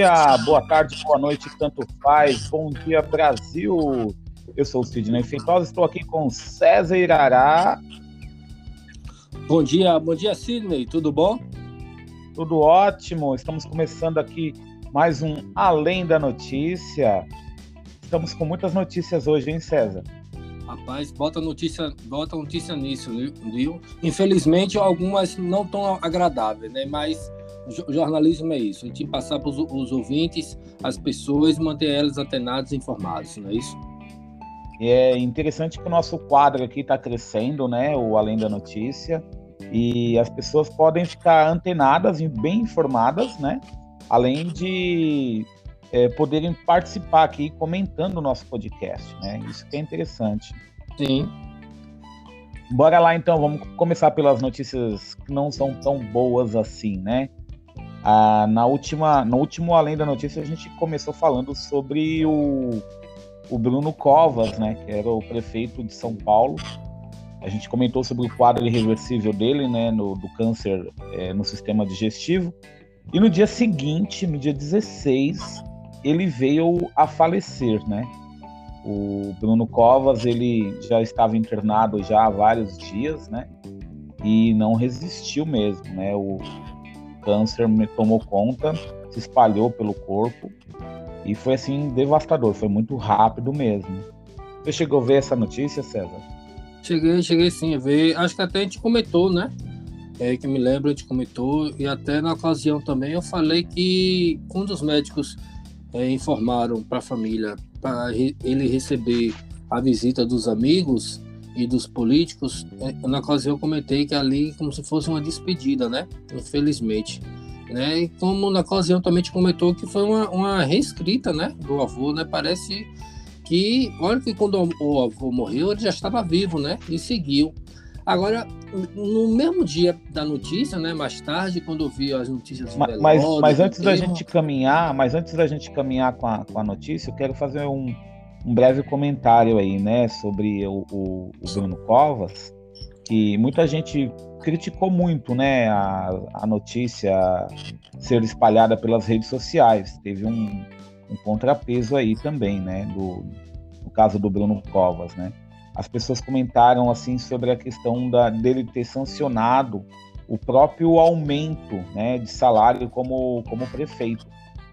dia, boa tarde, boa noite, tanto faz. Bom dia, Brasil. Eu sou o Sidney Feitosa, estou aqui com César Irará. Bom dia, bom dia, Sidney, tudo bom? Tudo ótimo. Estamos começando aqui mais um Além da Notícia. Estamos com muitas notícias hoje, hein, César? Rapaz, bota notícia, bota notícia nisso, viu? Infelizmente, algumas não tão agradáveis, né? Mas jornalismo é isso, a gente passar para os ouvintes, as pessoas, manter elas antenadas e informadas, não é isso? É interessante que o nosso quadro aqui está crescendo, né? O Além da Notícia. E as pessoas podem ficar antenadas e bem informadas, né? Além de é, poderem participar aqui comentando o nosso podcast, né? Isso que é interessante. Sim. Bora lá então, vamos começar pelas notícias que não são tão boas assim, né? Ah, na última, no último Além da Notícia, a gente começou falando sobre o, o Bruno Covas, né, que era o prefeito de São Paulo. A gente comentou sobre o quadro irreversível dele, né, no, do câncer é, no sistema digestivo. E no dia seguinte, no dia 16, ele veio a falecer, né? O Bruno Covas, ele já estava internado já há vários dias, né? E não resistiu mesmo, né? O, câncer me tomou conta, se espalhou pelo corpo e foi assim devastador, foi muito rápido mesmo. Você chegou a ver essa notícia, César? Cheguei, cheguei sim a ver. Acho que até a gente comentou, né? É, que me lembro, a gente comentou, e até na ocasião também eu falei que quando os médicos é, informaram para a família para ele receber a visita dos amigos, e dos políticos, é, na ocasião eu comentei que ali como se fosse uma despedida, né? Infelizmente. Né? E como na ocasião também te comentou que foi uma, uma reescrita, né? Do avô, né? Parece que, olha que quando o avô morreu, ele já estava vivo, né? E seguiu. Agora, no mesmo dia da notícia, né, mais tarde, quando eu vi as notícias mas, mas, mas antes da gente caminhar, mas antes da gente caminhar com a, com a notícia, eu quero fazer um, um breve comentário aí, né, sobre o, o, o Bruno Covas, que muita gente criticou muito, né, a, a notícia ser espalhada pelas redes sociais. Teve um, um contrapeso aí também, né, do, no caso do Bruno Covas, né. As pessoas comentaram assim sobre a questão da, dele ter sancionado o próprio aumento, né, de salário como como prefeito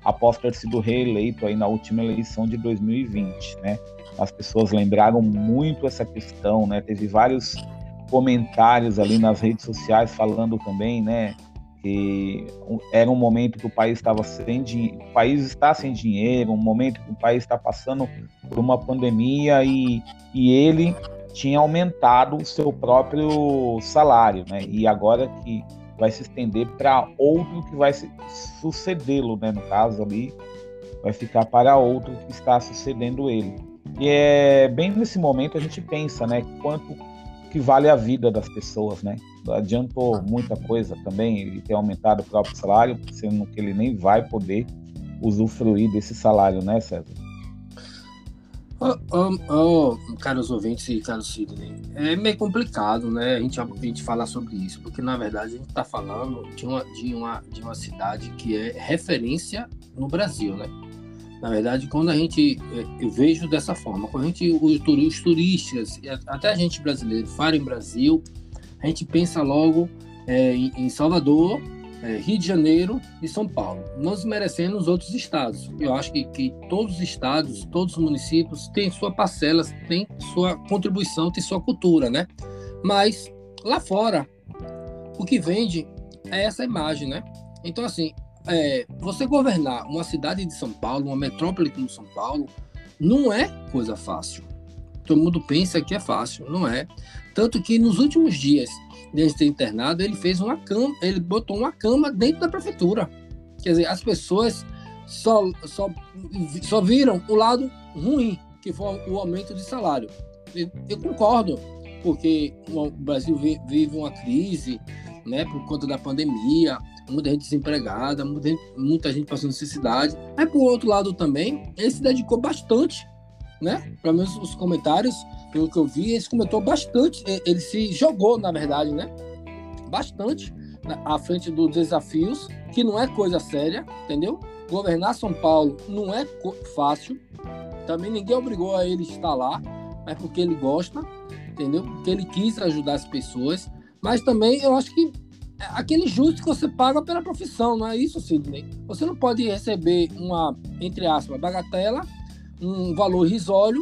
após ter sido reeleito aí na última eleição de 2020, né? As pessoas lembraram muito essa questão, né? Teve vários comentários ali nas redes sociais falando também, né? Que era um momento que o país estava sem dinheiro, o país está sem dinheiro, um momento que o país está passando por uma pandemia e, e ele tinha aumentado o seu próprio salário, né? E agora que vai se estender para outro que vai sucedê-lo, né? No caso ali, vai ficar para outro que está sucedendo ele. E é bem nesse momento a gente pensa, né? Quanto que vale a vida das pessoas, né? Adiantou muita coisa também ele ter aumentado o próprio salário, sendo que ele nem vai poder usufruir desse salário, né, César? Oh, oh, oh, caros ouvintes e caros Sidney, é meio complicado, né? A gente, a gente falar sobre isso, porque na verdade a gente está falando de uma, de, uma, de uma cidade que é referência no Brasil, né? Na verdade, quando a gente, é, eu vejo dessa forma, quando a gente, os, os turistas, até a gente brasileiro, fala em Brasil, a gente pensa logo é, em, em Salvador, é, Rio de Janeiro e São Paulo, não desmerecendo os outros estados. Eu acho que, que todos os estados, todos os municípios têm sua parcela, têm sua contribuição, têm sua cultura, né? Mas lá fora, o que vende é essa imagem, né? Então, assim, é, você governar uma cidade de São Paulo, uma metrópole como São Paulo, não é coisa fácil. Todo mundo pensa que é fácil, não é. Tanto que nos últimos dias de ter internado, ele fez uma cama, ele botou uma cama dentro da prefeitura. Quer dizer, as pessoas só, só, só viram o lado ruim, que foi o aumento de salário. Eu, concordo, porque o Brasil vive uma crise, né, por conta da pandemia, muita gente desempregada, muita muita gente passando necessidade. Mas por outro lado também, ele se dedicou bastante, né? Pelo menos os comentários pelo que eu vi, ele comentou bastante, ele se jogou, na verdade, né? Bastante à frente dos desafios que não é coisa séria, entendeu? Governar São Paulo não é fácil. Também ninguém obrigou a ele estar lá, mas porque ele gosta, entendeu? Porque ele quis ajudar as pessoas. Mas também eu acho que é aquele justo que você paga pela profissão, não é isso, Sidney? Você não pode receber uma, entre aspas, bagatela, um valor risório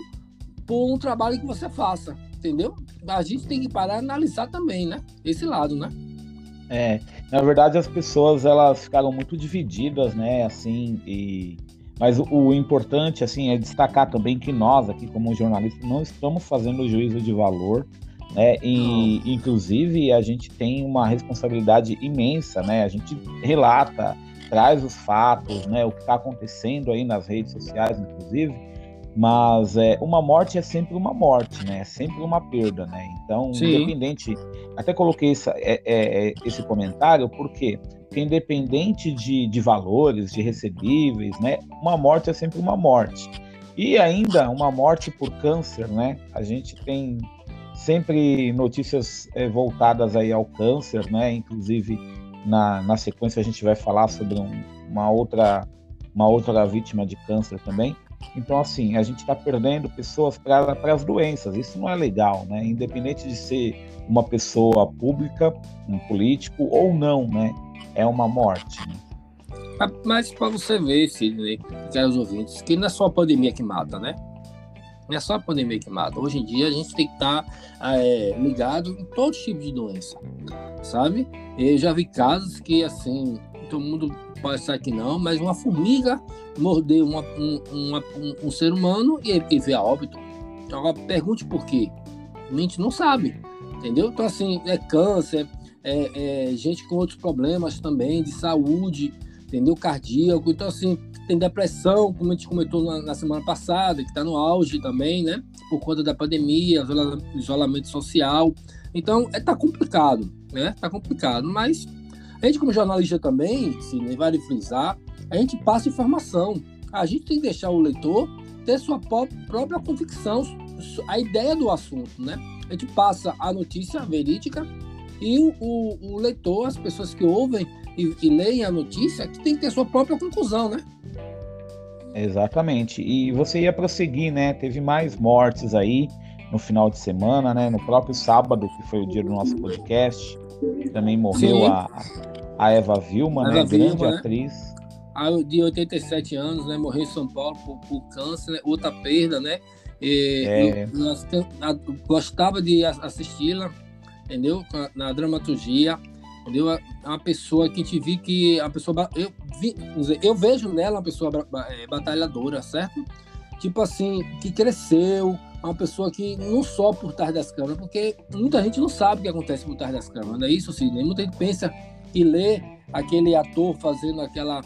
por um trabalho que você faça, entendeu? A gente tem que parar e analisar também, né? Esse lado, né? É, na verdade as pessoas elas ficaram muito divididas, né, assim, e mas o, o, importante assim é destacar também que nós aqui como jornalistas não estamos fazendo juízo de valor, né? E inclusive a gente tem uma responsabilidade imensa, né? A gente relata, traz os fatos, né, o que está acontecendo aí nas redes sociais, inclusive, mas é, uma morte é sempre uma morte, né? É sempre uma perda, né? Então, Sim. independente. Até coloquei essa, é, é, é, esse comentário porque, porque independente de, de valores, de recebíveis, né? Uma morte é sempre uma morte. E ainda uma morte por câncer, né? A gente tem sempre notícias é, voltadas aí ao câncer, né? Inclusive na, na sequência a gente vai falar sobre um, uma outra uma outra vítima de câncer também. Então, assim, a gente está perdendo pessoas para as doenças. Isso não é legal, né? Independente de ser uma pessoa pública, um político ou não, né? É uma morte. Né? Mas para você ver, Sidney, caros ouvintes, que não é só a pandemia que mata, né? Não é só a pandemia que mata. Hoje em dia a gente tem que estar tá, é, ligado em todos os tipos de doença, sabe? Eu já vi casos que, assim, todo mundo pode ser que não, mas uma formiga mordeu uma, um, uma, um, um, ser humano e, e veio a óbito. Então, agora, pergunte por quê. A gente não sabe, entendeu? Então, assim, é câncer, é, é gente com outros problemas também de saúde, entendeu? Cardíaco. Então, assim, tem depressão, como a gente comentou na, na semana passada, que está no auge também, né? Por conta da pandemia, isolamento social. Então, é, tá complicado, né? Tá complicado, mas a gente, como jornalista também, se vale frisar, a gente passa informação. A gente tem que deixar o leitor ter sua própria convicção, a ideia do assunto, né? A gente passa a notícia verídica e o, o, o leitor, as pessoas que ouvem e, e leem a notícia, que tem que ter sua própria conclusão, né? Exatamente. E você ia prosseguir, né? Teve mais mortes aí no final de semana, né? No próprio sábado, que foi o dia do nosso podcast, também morreu a, a Eva Vilma, né? Vilma, grande né? atriz. De 87 anos, né? Morreu em São Paulo por, por câncer, né? outra perda, né? E, é. eu, eu, gostava de assisti-la, entendeu? Na dramaturgia, entendeu? Uma pessoa que te vi que a pessoa eu vi, eu vejo nela uma pessoa é, batalhadora, certo? Tipo assim, que cresceu, uma pessoa que não só por trás das câmeras, porque muita gente não sabe o que acontece por trás das câmeras, não é isso, Sidney? Muita gente pensa e ler aquele ator fazendo aquela.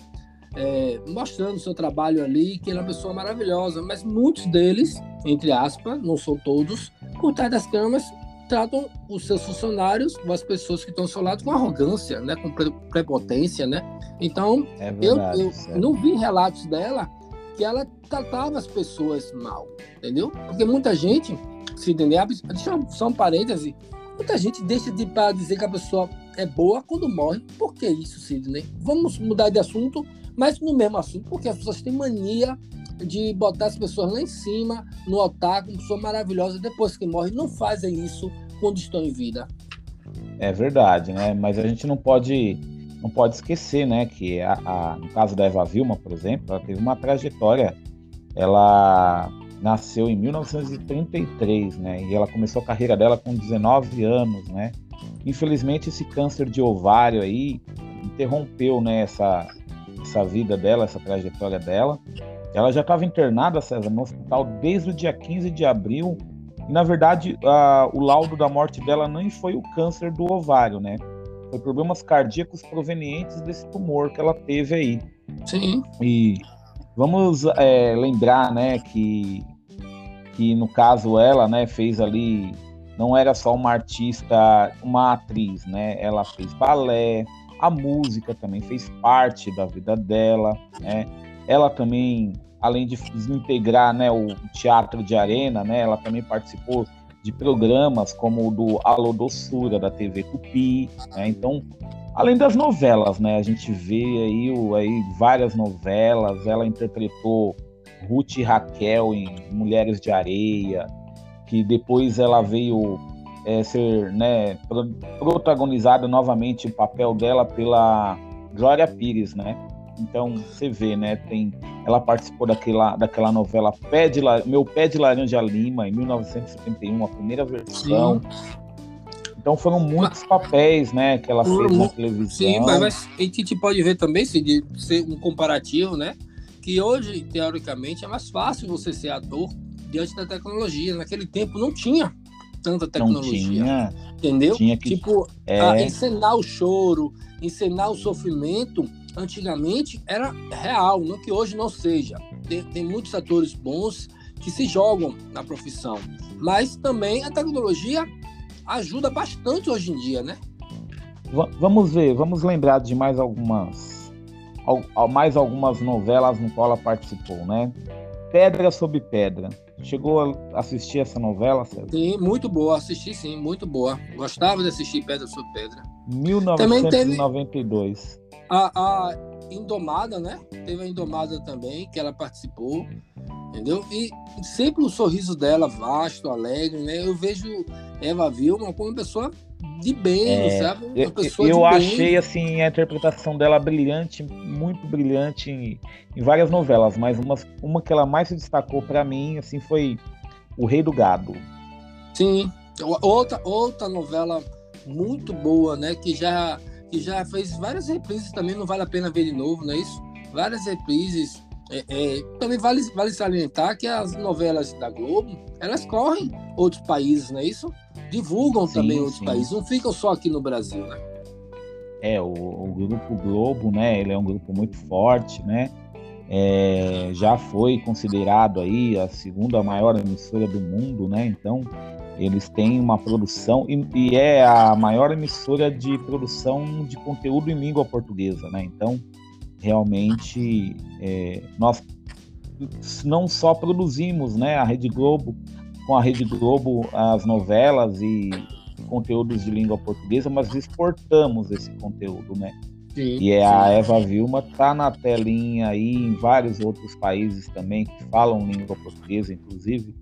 É, mostrando o seu trabalho ali, que ele é uma pessoa maravilhosa, mas muitos deles, entre aspas, não são todos, por trás das câmeras, tratam os seus funcionários, as pessoas que estão ao seu lado, com arrogância, né, com prepotência, né? Então, é verdade, eu, eu não vi relatos dela que ela tratava as pessoas mal, entendeu? Porque muita gente, se entender, deixa eu só um parêntese, muita gente deixa de para dizer que a pessoa é boa quando morre. Por que isso, Sidney? Vamos mudar de assunto, mas no mesmo assunto, porque as pessoas têm mania de botar as pessoas lá em cima, no altar, como pessoa maravilhosa, depois que morre. Não fazem isso quando estão em vida. É verdade, né? Mas a gente não pode não pode esquecer, né, que a, a, no caso da Eva Vilma, por exemplo, ela teve uma trajetória. Ela nasceu em 1933, né? E ela começou a carreira dela com 19 anos, né? Infelizmente, esse câncer de ovário aí interrompeu né, essa, essa vida dela, essa trajetória dela. Ela já estava internada, César, no hospital desde o dia 15 de abril. E, na verdade, a, o laudo da morte dela nem foi o câncer do ovário, né? Foi problemas cardíacos provenientes desse tumor que ela teve aí. Sim. E vamos é, lembrar, né, que, que no caso ela, né, fez ali não era só uma artista, uma atriz, né? Ela fez balé, a música também fez parte da vida dela, né? Ela também, além de desintegrar, né, o teatro de arena, né? Ela também participou de programas como o do Alô Doçura da TV Tupi, né? Então, Além das novelas, né? A gente vê aí, o, aí várias novelas. Ela interpretou Ruth e Raquel em Mulheres de Areia, que depois ela veio é, ser né, protagonizada novamente o papel dela pela Glória Pires, né? Então você vê, né? Tem, ela participou daquela, daquela novela Pé de, Meu Pé de Laranja Lima em 1971, a primeira versão. Sim. Então foram muitos papéis, né, que ela fez na televisão. Sim, mas, mas a gente pode ver também, se de ser um comparativo, né, que hoje teoricamente é mais fácil você ser ator diante da tecnologia. Naquele tempo não tinha tanta tecnologia. Não tinha. Entendeu? Tinha que, tipo, é... encenar o choro, encenar o sofrimento, antigamente era real, não que hoje não seja. Tem, tem muitos atores bons que se jogam na profissão. Mas também a tecnologia ajuda bastante hoje em dia, né? vamos ver, vamos lembrar de mais algumas mais algumas novelas no qual ela participou, né? Pedra sobre Pedra. Chegou a assistir essa novela, César? Sim, muito boa, assisti sim, muito boa. Gostava de assistir Pedra sobre Pedra. 1992. A, a Indomada, né? Teve a Indomada também, que ela participou, entendeu? E sempre o sorriso dela vasto, alegre, né? Eu vejo Eva Vilma como uma pessoa de bem, é, sabe? Uma eu, pessoa eu achei bem. assim a interpretação dela brilhante, muito brilhante em, em, várias novelas, mas uma, uma que ela mais se destacou para mim assim foi O Rei do Gado. Sim, outra outra novela muito boa, né? Que já que já fez várias reprises também, não vale a pena ver de novo, não é isso? Várias reprises. É, é, também vale, vale salientar que as novelas da Globo, elas correm outros países, não é isso? divulgam sim, também outros sim. países, não ficam só aqui no Brasil, né? É, o, o Grupo Globo, né, ele é um grupo muito forte, né, é, já foi considerado aí a segunda maior emissora do mundo, né, então eles têm uma produção e, e é a maior emissora de produção de conteúdo em língua portuguesa, né, então realmente é, nós não só produzimos, né, a Rede Globo com a Rede Globo as novelas e conteúdos de língua portuguesa, mas exportamos esse conteúdo, né? Sim, e é sim. a Eva Vilma tá na telinha aí em vários outros países também que falam língua portuguesa, inclusive.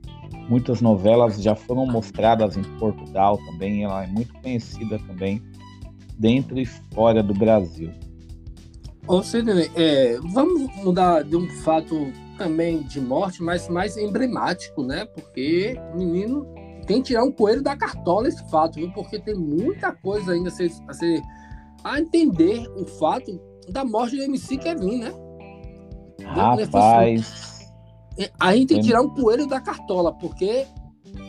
Muitas novelas já foram mostradas em Portugal também, ela é muito conhecida também dentro e fora do Brasil. Ô, Sidney, é, vamos mudar de um fato também de morte, mas mais emblemático, né? Porque o menino tem que tirar um coelho da cartola esse fato, viu? Porque tem muita coisa ainda a ser, a, ser, a entender o fato da morte do MC Kevin, né? Rapaz. É, a gente tem que tirar um coelho da cartola, porque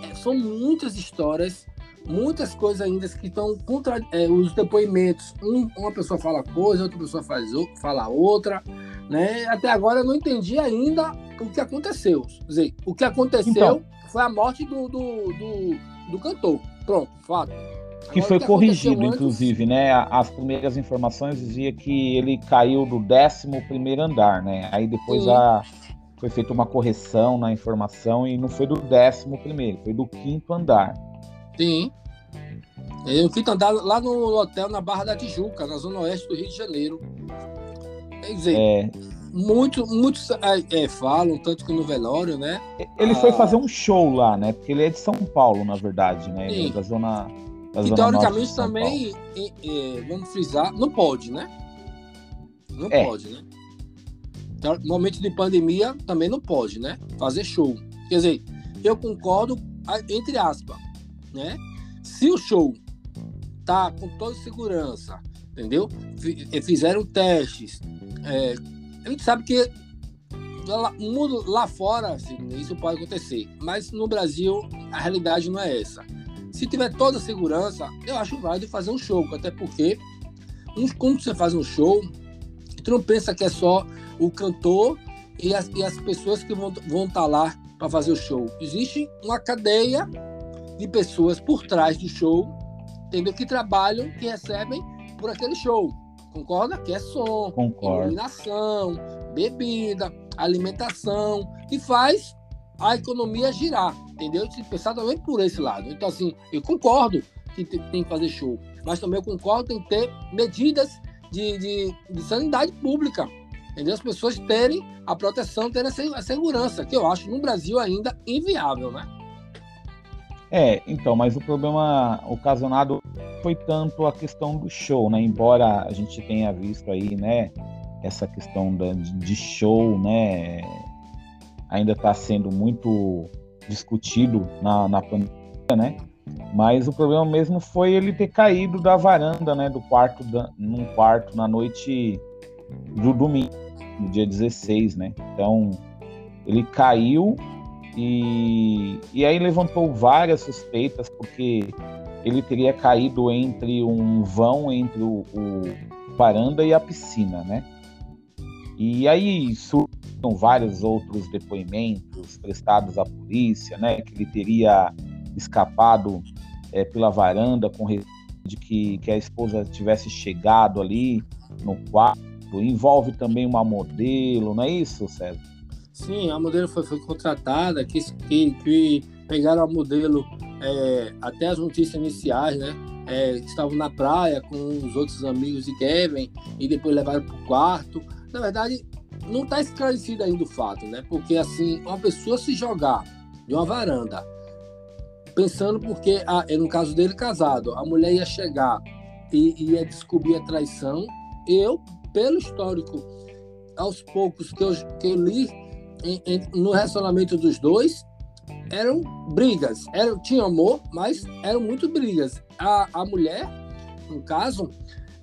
é, são muitas histórias, muitas coisas ainda que estão contra é, os depoimentos. Um, uma pessoa fala coisa, outra pessoa faz, fala outra. Né? Até agora eu não entendi ainda o que aconteceu. Quer dizer, o que aconteceu então, foi a morte do, do, do, do cantor. Pronto, fato. Que foi que corrigido, antes... inclusive, né? As primeiras informações diziam que ele caiu do 11 andar, né? Aí depois a, foi feita uma correção na informação e não foi do 11, foi do quinto andar. Sim. É, o quinto andar lá no hotel na Barra da Tijuca, na zona oeste do Rio de Janeiro. Quer dizer, é. muitos, muitos é, é, falam, tanto que no velório, né? Ele ah, foi fazer um show lá, né? Porque ele é de São Paulo, na verdade, né? Ele é da zona. E teoricamente também, vamos frisar, não pode, né? Não é. pode, né? Então, momento de pandemia também não pode, né? Fazer show. Quer dizer, eu concordo, entre aspas, né? Se o show tá com toda segurança, entendeu? Fizeram testes, é, a gente sabe que lá, mundo lá fora assim, isso pode acontecer, mas no Brasil a realidade não é essa. Se tiver toda a segurança, eu acho válido fazer um show, até porque quando você faz um show, tu não pensa que é só o cantor e as, e as pessoas que vão estar vão tá lá para fazer o show. Existe uma cadeia de pessoas por trás do show, entendeu? Que trabalham, que recebem por aquele show. Concorda? Que é som, Concordo. iluminação, bebida, alimentação, e faz a economia girar, entendeu? Se pensar também por esse lado. Então, assim, eu concordo que tem que fazer show. mas também eu concordo em ter medidas de, de, de sanidade pública. Entendeu? As pessoas terem a proteção, terem a segurança, que eu acho no Brasil ainda inviável, né? É, então, mas o problema ocasionado foi tanto a questão do show, né? Embora a gente tenha visto aí, né, essa questão da, de show, né, ainda está sendo muito discutido na, na pandemia, né? Mas o problema mesmo foi ele ter caído da varanda, né, do quarto, da, num quarto na noite do domingo, no dia 16, né? Então, ele caiu e, e aí levantou várias suspeitas, porque ele teria caído entre um vão entre o, o varanda e a piscina, né? E aí surgiram vários outros depoimentos prestados à polícia, né? Que ele teria escapado é, pela varanda com de que, que a esposa tivesse chegado ali no quarto. Envolve também uma modelo, não é isso, César? Sim, a modelo foi, foi contratada, que, que, que pegaram a modelo é, até as notícias iniciais, né? É, estavam na praia com os outros amigos de Kevin e depois levaram para o quarto. Na verdade, não está esclarecido ainda o fato, né? Porque assim, uma pessoa se jogar de uma varanda, pensando porque, ah, no caso dele, casado, a mulher ia chegar e ia descobrir a traição. Eu, pelo histórico, aos poucos que eu, que eu li em, em, no relacionamento dos dois eram brigas. Era, tinha amor, mas eram muito brigas. A, a mulher, no caso,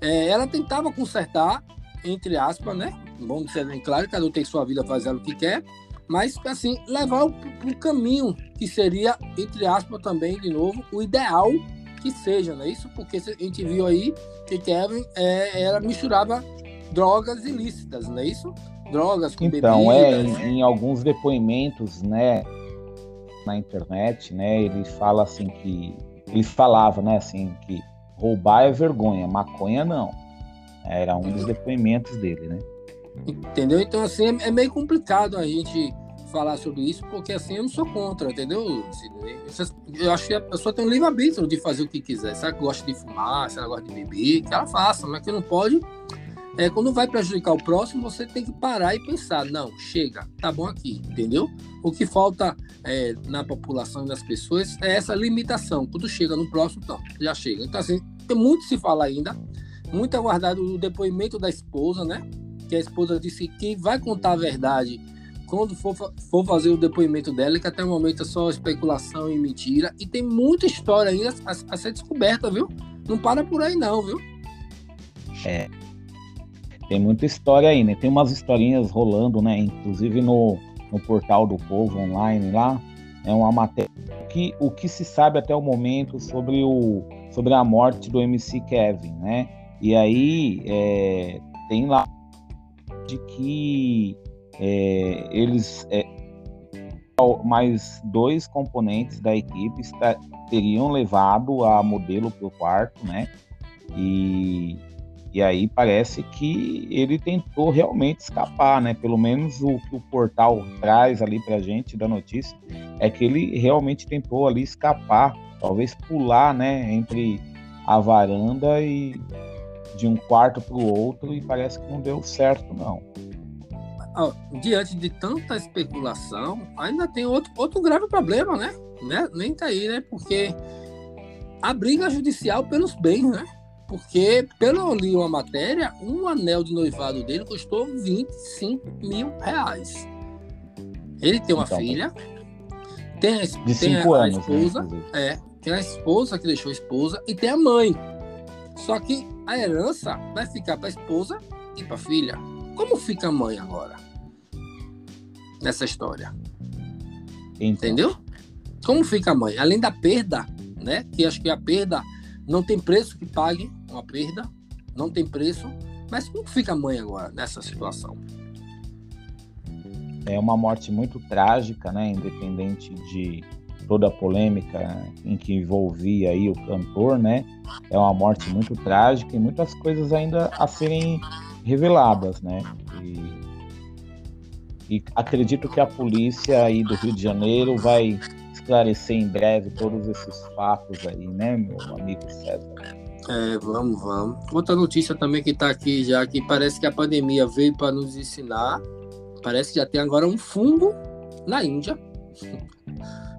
é, ela tentava consertar, entre aspas, né? Vamos ser bem claro, cada um tem sua vida fazendo o que quer, mas assim, levar para o caminho que seria, entre aspas, também, de novo, o ideal que seja, não é isso? Porque a gente viu aí que Kevin é, era, misturava drogas ilícitas, não é isso? drogas, com então, bebidas. é, em, em, alguns depoimentos, né, na internet, né, ele fala assim que ele falava, né, assim que roubar é vergonha, maconha não. Era um dos depoimentos dele, né? Entendeu? Então assim é, é meio complicado a gente falar sobre isso, porque assim eu não sou contra, entendeu? Eu acho que a pessoa tem um livre-arbítrio de fazer o que quiser. Se ela gosta de fumar, se ela gosta de beber, que ela faça, mas que não pode é, quando vai prejudicar o próximo, você tem que parar e pensar, não, chega, tá bom aqui, entendeu? O que falta é, na população e nas pessoas é essa limitação. Quando chega no próximo, não, já chega. Então, assim, tem muito se falar ainda, muito aguardado o depoimento da esposa, né? Que a esposa disse que vai contar a verdade quando for, for fazer o depoimento dela, que até o momento é só especulação e mentira. E tem muita história ainda a, a ser descoberta, viu? Não para por aí, não, viu? É, tem muita história aí, né? Tem umas historinhas rolando, né? Inclusive no, no portal do Povo Online lá, é uma matéria que o que se sabe até o momento sobre o sobre a morte do MC Kevin, né? E aí é, tem lá de que é, eles é, mais dois componentes da equipe está, teriam levado a modelo para o quarto, né? E e aí parece que ele tentou realmente escapar, né? Pelo menos o que o portal traz ali pra gente da notícia é que ele realmente tentou ali escapar, talvez pular, né, entre a varanda e de um quarto para o outro e parece que não deu certo não. Diante de tanta especulação, ainda tem outro, outro grave problema, né? né? Nem tá aí, né? Porque a briga judicial pelos bens, né? Porque, pelo eu li uma matéria, um anel de noivado dele custou 25 mil reais. Ele tem uma então, filha, tem, a, de tem a, anos, a esposa, né, é, tem a esposa que deixou a esposa e tem a mãe. Só que a herança vai ficar para a esposa e para a filha. Como fica a mãe agora? Nessa história. Entendeu? Como fica a mãe? Além da perda, né? Que acho que a perda não tem preço que pague uma perda, não tem preço. Mas como fica a mãe agora nessa situação? É uma morte muito trágica, né? Independente de toda a polêmica em que envolvia aí o cantor, né? É uma morte muito trágica e muitas coisas ainda a serem reveladas, né? E, e acredito que a polícia aí do Rio de Janeiro vai esclarecer em breve todos esses fatos aí, né, meu amigo César? É, vamos, vamos. Outra notícia também que está aqui já, que parece que a pandemia veio para nos ensinar. Parece que já tem agora um fungo na Índia.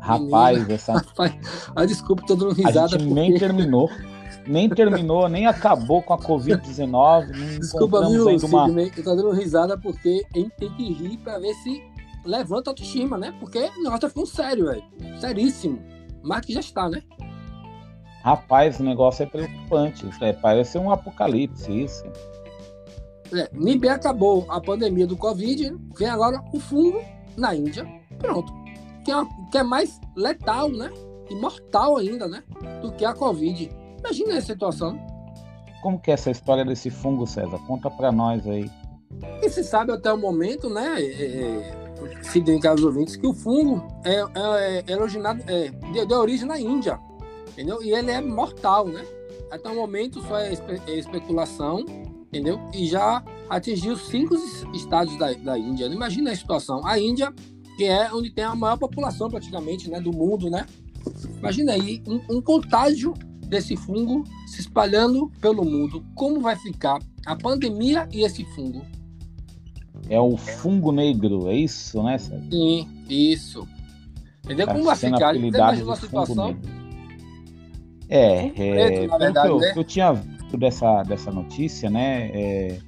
Rapaz, Menina, essa. Rapaz, ah, desculpa, tô dando risada. A gente porque... nem terminou. Nem terminou, nem acabou com a Covid-19. Desculpa, viu, uma... Sidney, eu tô dando risada porque a gente tem que rir para ver se levanta a autoestima, né? Porque o negócio tá ficando sério, velho. Seríssimo. Mas que já está, né? Rapaz, o negócio é preocupante. É, parece um apocalipse isso. É, nem bem acabou a pandemia do Covid, vem agora o fungo na Índia. Pronto. Que é, que é mais letal, né? E mortal ainda, né? Do que a Covid. Imagina essa situação. Como que é essa história desse fungo, César? Conta para nós aí. E se sabe até o momento, né? É, é se tem casos ouvintes, que o fungo é, é, é originado, é, de, de, origem na Índia, entendeu? E ele é mortal, né? Até o momento só é, espe é especulação, entendeu? E já atingiu cinco estados da, da Índia. Imagina a situação. A Índia, que é onde tem a maior população praticamente, né, do mundo, né? Imagina aí um, um contágio desse fungo se espalhando pelo mundo. Como vai ficar a pandemia e esse fungo? É o fungo negro, é isso, né? Sérgio? Sim, isso. Entendeu? Tá como vai ficar? Você imagina uma situação. É, é na verdade, eu, né? eu tinha visto dessa, dessa notícia, né? É,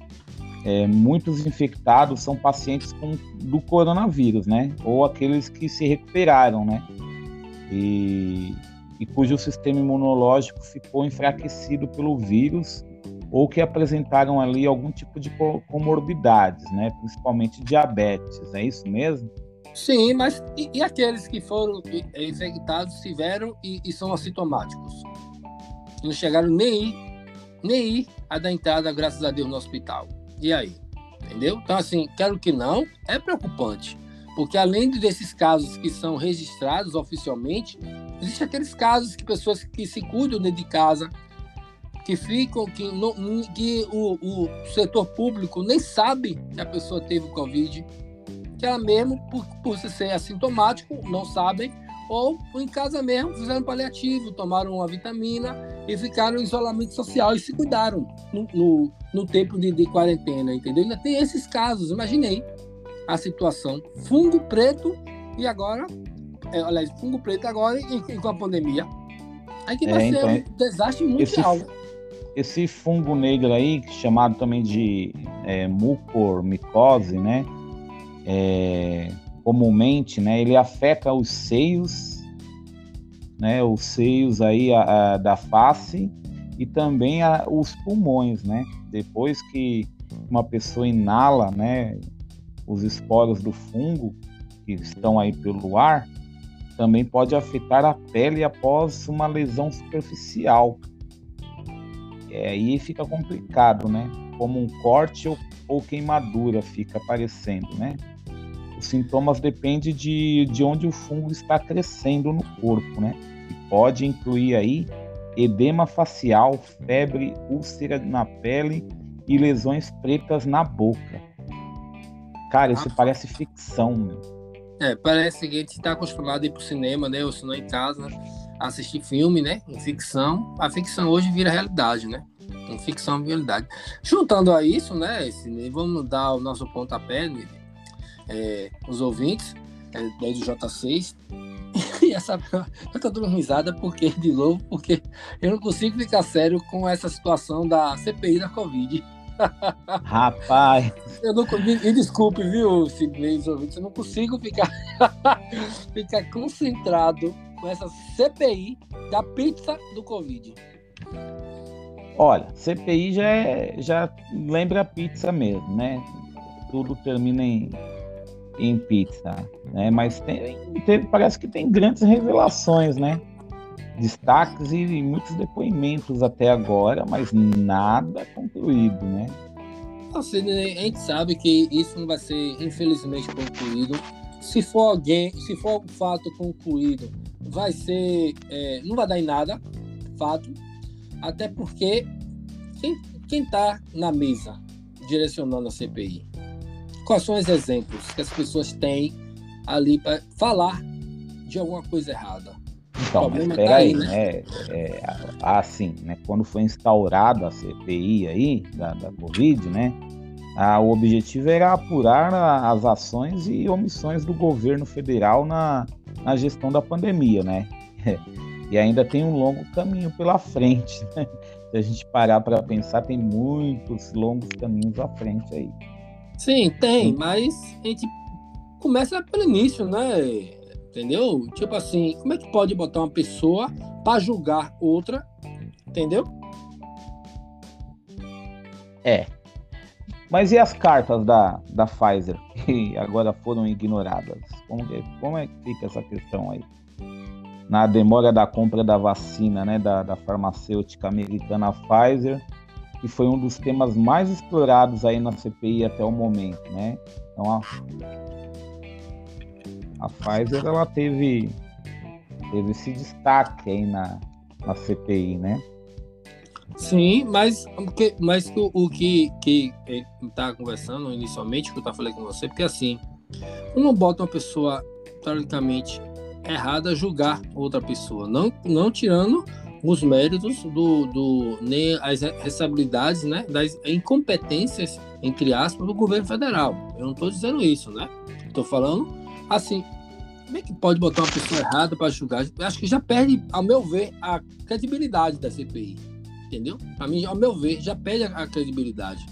é, muitos infectados são pacientes com, do coronavírus, né? Ou aqueles que se recuperaram, né? E, e cujo sistema imunológico ficou enfraquecido pelo vírus ou que apresentaram ali algum tipo de comorbidades, né? principalmente diabetes, é isso mesmo? Sim, mas e, e aqueles que foram infectados, tiveram e, e, são assintomáticos? Não chegaram nem nem a dar entrada, graças a Deus, no hospital. E aí? Entendeu? Então, assim, quero que não, é preocupante. Porque além desses casos que são registrados oficialmente, existem aqueles casos que pessoas que se cuidam dentro de casa, que ficam, que, que o, o, setor público nem sabe que a pessoa teve Covid, que ela mesmo, por, por ser assintomático, não sabem, ou em casa mesmo fizeram paliativo, tomaram uma vitamina e ficaram em isolamento social e se cuidaram no, no, no tempo de, de, quarentena, entendeu? Ainda tem esses casos, imaginei a situação. Fungo preto e agora, é, aliás, fungo preto agora e, e com a pandemia. Aí que vai é, ser então, um desastre mundial. Esse, esse fungo negro aí, chamado também de é, mucormicose, né? É, comumente, né? Ele afeta os seios, né? Os seios aí a, a, da face e também a, os pulmões, né? Depois que uma pessoa inala, né? Os esporos do fungo que estão aí pelo ar, também pode afetar a pele após uma lesão superficial é, aí fica complicado, né? Como um corte ou, ou queimadura fica aparecendo, né? Os sintomas dependem de, de onde o fungo está crescendo no corpo, né? E pode incluir aí edema facial, febre, úlcera na pele e lesões pretas na boca. Cara, isso ah, parece ficção, meu. É, parece que a gente está acostumado a ir pro cinema, né? Ou se não em casa, assistir filme, né? Em ficção. A ficção hoje vira realidade, né? Em ficção realidade. Juntando a isso, né? Esse, vamos dar o nosso pontapé, né? É, os ouvintes, é, desde o J6. E essa. Eu tô dando risada porque, de novo, porque eu não consigo ficar sério com essa situação da CPI da Covid. Rapaz. Eu não, me, me desculpe, viu, os ouvintes, eu não consigo ficar, ficar concentrado com essa CPI da pizza do Covid? Olha, CPI já, é, já lembra pizza mesmo, né? Tudo termina em, em pizza, né? Mas tem, parece que tem grandes revelações, né? Destaques e muitos depoimentos até agora, mas nada concluído, né? Assim, a gente sabe que isso não vai ser, infelizmente, concluído. Se for alguém, se for um fato concluído, vai ser. É, não vai dar em nada, fato. Até porque quem está na mesa direcionando a CPI? Quais são os exemplos que as pessoas têm ali para falar de alguma coisa errada? Então, mas espera tá aí, né? né? É, assim, né? Quando foi instaurada a CPI aí da, da Covid, né? Ah, o objetivo era apurar as ações e omissões do governo federal na, na gestão da pandemia, né? E ainda tem um longo caminho pela frente. Né? Se a gente parar para pensar, tem muitos longos caminhos à frente aí. Sim, tem, mas a gente começa pelo início, né? Entendeu? Tipo assim, como é que pode botar uma pessoa para julgar outra? Entendeu? É. Mas e as cartas da, da Pfizer que agora foram ignoradas? Como, como é que fica essa questão aí? Na demora da compra da vacina, né, da, da farmacêutica americana Pfizer, que foi um dos temas mais explorados aí na CPI até o momento, né? Então a, a Pfizer ela teve, teve esse destaque aí na, na CPI, né? Sim, mas, mas o, o que, que está conversando inicialmente, que eu estava falando com você, porque assim, não bota uma pessoa, teoricamente, errada julgar outra pessoa, não, não tirando os méritos do, do nem as responsabilidades, né, das incompetências entre aspas do governo federal. Eu não estou dizendo isso, né? Estou falando assim, como é que pode botar uma pessoa errada para julgar? Acho que já perde, ao meu ver, a credibilidade da CPI. Entendeu? Para mim, ao meu ver, já perde a credibilidade.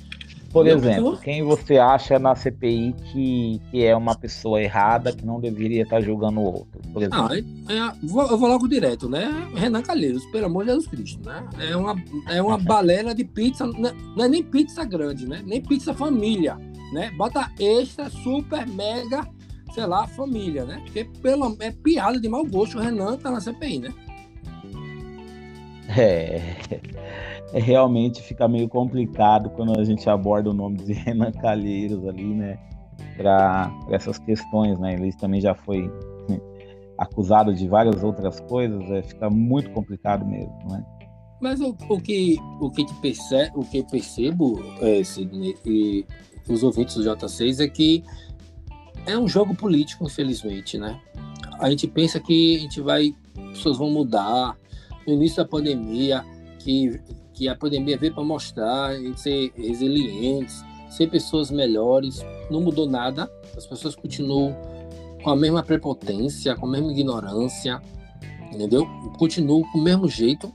Por exemplo, quem você acha na CPI que, que é uma pessoa errada que não deveria estar julgando o outro? Por exemplo. Ah, é, é, vou, eu vou logo direto, né? Renan Calheiros, pelo amor de Jesus Cristo, né? É uma, é uma balena de pizza, não é, não é nem pizza grande, né? Nem pizza família, né? Bota extra, super, mega sei lá, família, né? Porque pelo, é piada de mau gosto o Renan tá na CPI, né? É, é, realmente fica meio complicado quando a gente aborda o nome de Renan Calheiros ali, né? Para essas questões, né? Ele também já foi acusado de várias outras coisas, é, fica muito complicado mesmo, né? Mas o, o que o que percebe, o que percebo, é, Sidney, e os ouvintes do J6 é que é um jogo político, infelizmente, né? A gente pensa que a gente vai, as pessoas vão mudar. No início da pandemia, que, que a pandemia veio para mostrar a gente ser resilientes, ser pessoas melhores. Não mudou nada. As pessoas continuam com a mesma prepotência, com a mesma ignorância, entendeu? Continuam com o mesmo jeito.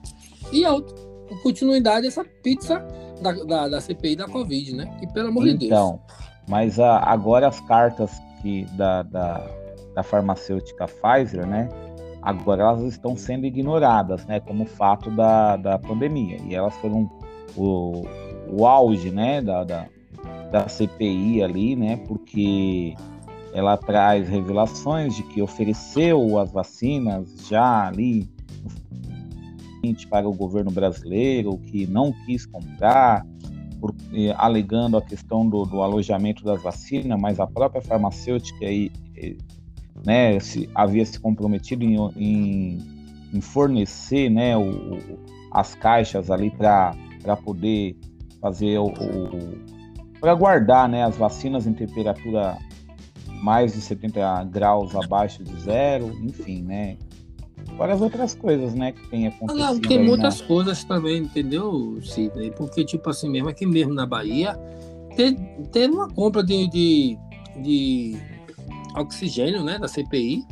E a outra, continuidade essa pizza da, da, da CPI da Covid, né? E pelo amor então, de Deus. Então, mas a, agora as cartas que da, da, da farmacêutica Pfizer, né? Agora elas estão sendo ignoradas, né? Como fato da, da pandemia. E elas foram o, o auge, né? Da, da, da CPI ali, né? Porque ela traz revelações de que ofereceu as vacinas já ali para o governo brasileiro, que não quis comprar, por, eh, alegando a questão do, do, alojamento das vacinas, mas a própria farmacêutica aí, eh, né, se, havia se comprometido em, em, em fornecer né, o, as caixas ali para poder fazer o, o para guardar né, as vacinas em temperatura mais de 70 graus abaixo de zero, enfim, né? várias outras coisas, né, que tem acontecido. Ah, tem muitas na... coisas também, entendeu, Sidney? Porque, tipo assim mesmo, aqui mesmo na Bahia, teve, teve uma compra de, de, de oxigênio, né, da CPI,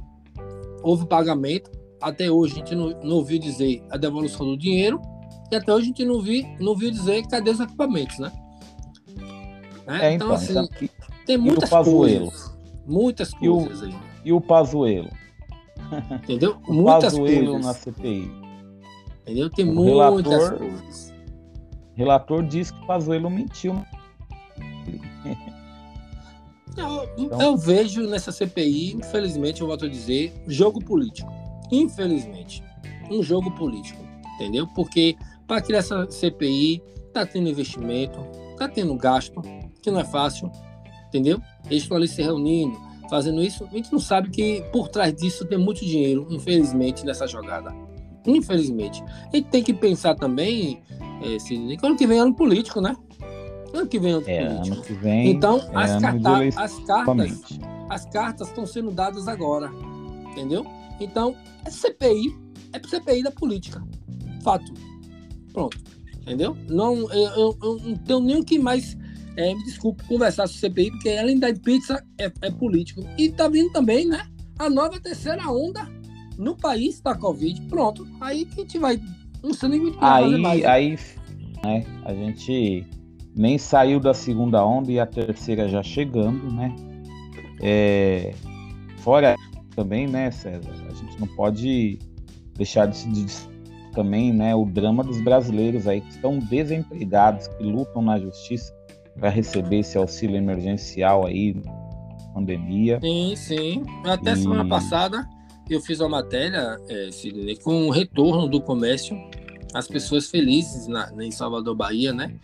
houve pagamento, até hoje a gente não, não ouviu dizer a devolução do dinheiro, e até hoje a gente não viu, não viu dizer cadê os equipamentos, né? É, então, então, assim, então, tem muitas coisas. Muitas coisas e o, aí. E o Pazuelo? Entendeu? O muitas coisas. na CPI. Entendeu? Tem o muitas relator, coisas. relator diz que Pazuello mentiu. Eu, então... eu vejo nessa CPI, infelizmente, eu volto a dizer, jogo político. Infelizmente. Um jogo político. Entendeu? Porque para criar essa CPI, tá tendo investimento, tá tendo gasto, que não é fácil. Entendeu? Eles estão ali se reunindo, fazendo isso, a gente não sabe que por trás disso tem muito dinheiro, infelizmente, nessa jogada. Infelizmente. A gente tem que pensar também, é, Sidney, que ano que vem é ano político, né? Ano que vem é ano é, político. Ano que vem então, é as, carta as cartas as cartas estão sendo dadas agora. Entendeu? Então, a CPI é CPI da política. Fato. Pronto. Entendeu? Não, eu, eu, eu não tenho nem o que mais, é, me desculpe, conversar sobre CPI, porque além da pizza é, é político. E tá vindo também, né? A nova terceira onda no país da Covid. Pronto. Aí que a gente vai. Não sei nem o que aí, mais. Aí, né? A gente nem saiu da segunda onda e a terceira já chegando, né? É, fora também, né, César? A gente não pode deixar de se também, né, o drama dos brasileiros aí que estão desempregados, que lutam na justiça para receber esse auxílio emergencial aí, pandemia. Sim, sim. Até e... semana passada eu fiz uma matéria, é, Sidney, com o retorno do comércio, as pessoas felizes na, em Salvador, Bahia, né?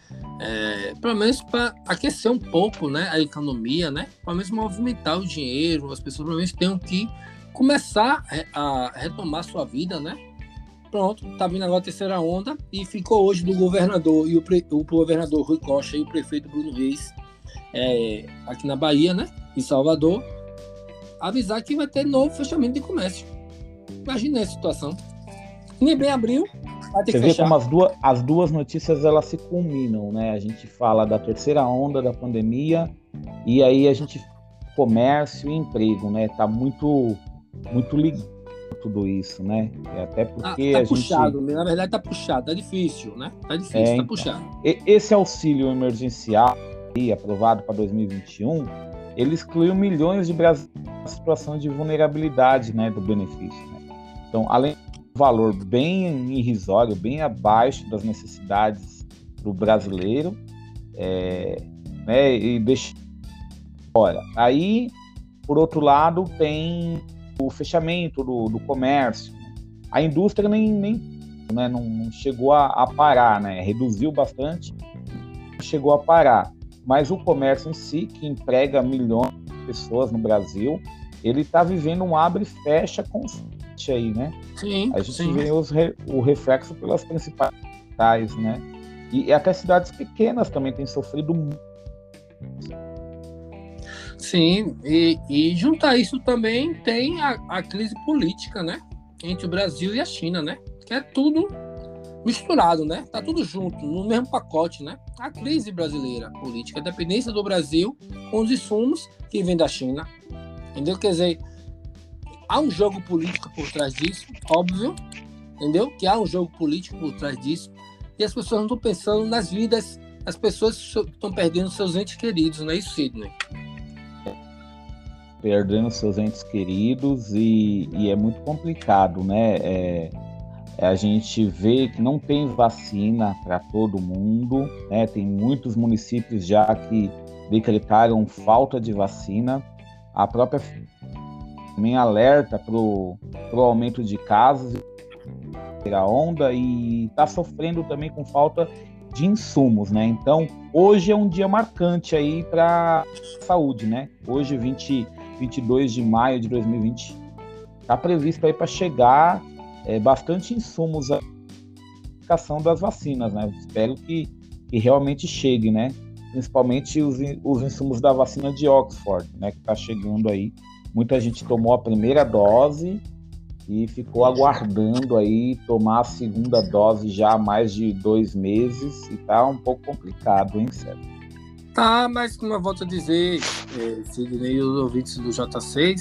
É, pelo menos para aquecer um pouco né, a economia, né? Pelo menos movimentar o dinheiro, as pessoas pelo menos tenham que começar a retomar sua vida, né? Pronto, tá vindo agora a terceira onda e ficou hoje do governador e o, pre, o governador Rui Costa e o prefeito Bruno Reis é, aqui na Bahia, né? Em Salvador, avisar que vai ter novo fechamento de comércio. Imagina essa situação. Nem bem abriu, Você vê como as duas, as duas notícias elas se culminam, né? A gente fala da terceira onda da pandemia e aí a gente comércio e emprego, né? Tá muito muito ligado tudo isso, né? É até porque ah, tá, tá a puxado, gente... na verdade tá puxado, tá difícil, né? Tá difícil, é, tá então, puxado. Esse auxílio emergencial aprovado para 2021, ele excluiu milhões de brasileiros na situação de vulnerabilidade, né, do benefício. Né? Então, além valor bem irrisório, bem abaixo das necessidades do brasileiro, é, né, e deixa fora. Aí, por outro lado, tem o fechamento do, do comércio. A indústria nem, nem né, não, não, chegou a, a, parar, né? reduziu bastante, chegou a parar. Mas o comércio em si, que emprega milhões de pessoas no Brasil, ele está vivendo um abre e fecha constante aí, né? Sim, a gente sim. vê os, o reflexo pelas principais né? E, e até cidades pequenas também têm sofrido muito Sim, e, e juntar isso também tem a, a crise política, né? Entre o Brasil e a China, né? Que é tudo misturado, né? Tá tudo junto, no mesmo pacote, né? A crise brasileira política, a dependência do Brasil com os insumos que vêm da China. Entendeu? Quer dizer, há um jogo político por trás disso, óbvio, entendeu? Que há um jogo político por trás disso. E as pessoas não estão pensando nas vidas, as pessoas estão perdendo seus entes queridos, não é isso, Sidney? perdendo seus entes queridos e, e é muito complicado, né? É, é, a gente vê que não tem vacina para todo mundo, né? Tem muitos municípios já que decretaram falta de vacina. A própria também alerta para o aumento de casos a onda e está sofrendo também com falta de insumos, né? Então, hoje é um dia marcante aí para saúde, né? Hoje, 20, 22 de maio de 2020, está previsto aí para chegar é, bastante insumos a aplicação das vacinas, né? espero que, que realmente chegue, né? Principalmente os, os insumos da vacina de Oxford, né? Que está chegando aí. Muita gente tomou a primeira dose e ficou aguardando aí tomar a segunda dose já há mais de dois meses e tá um pouco complicado, hein, Sérgio? Tá, mas como eu volto a dizer, é, Sidney e os ouvintes do J6,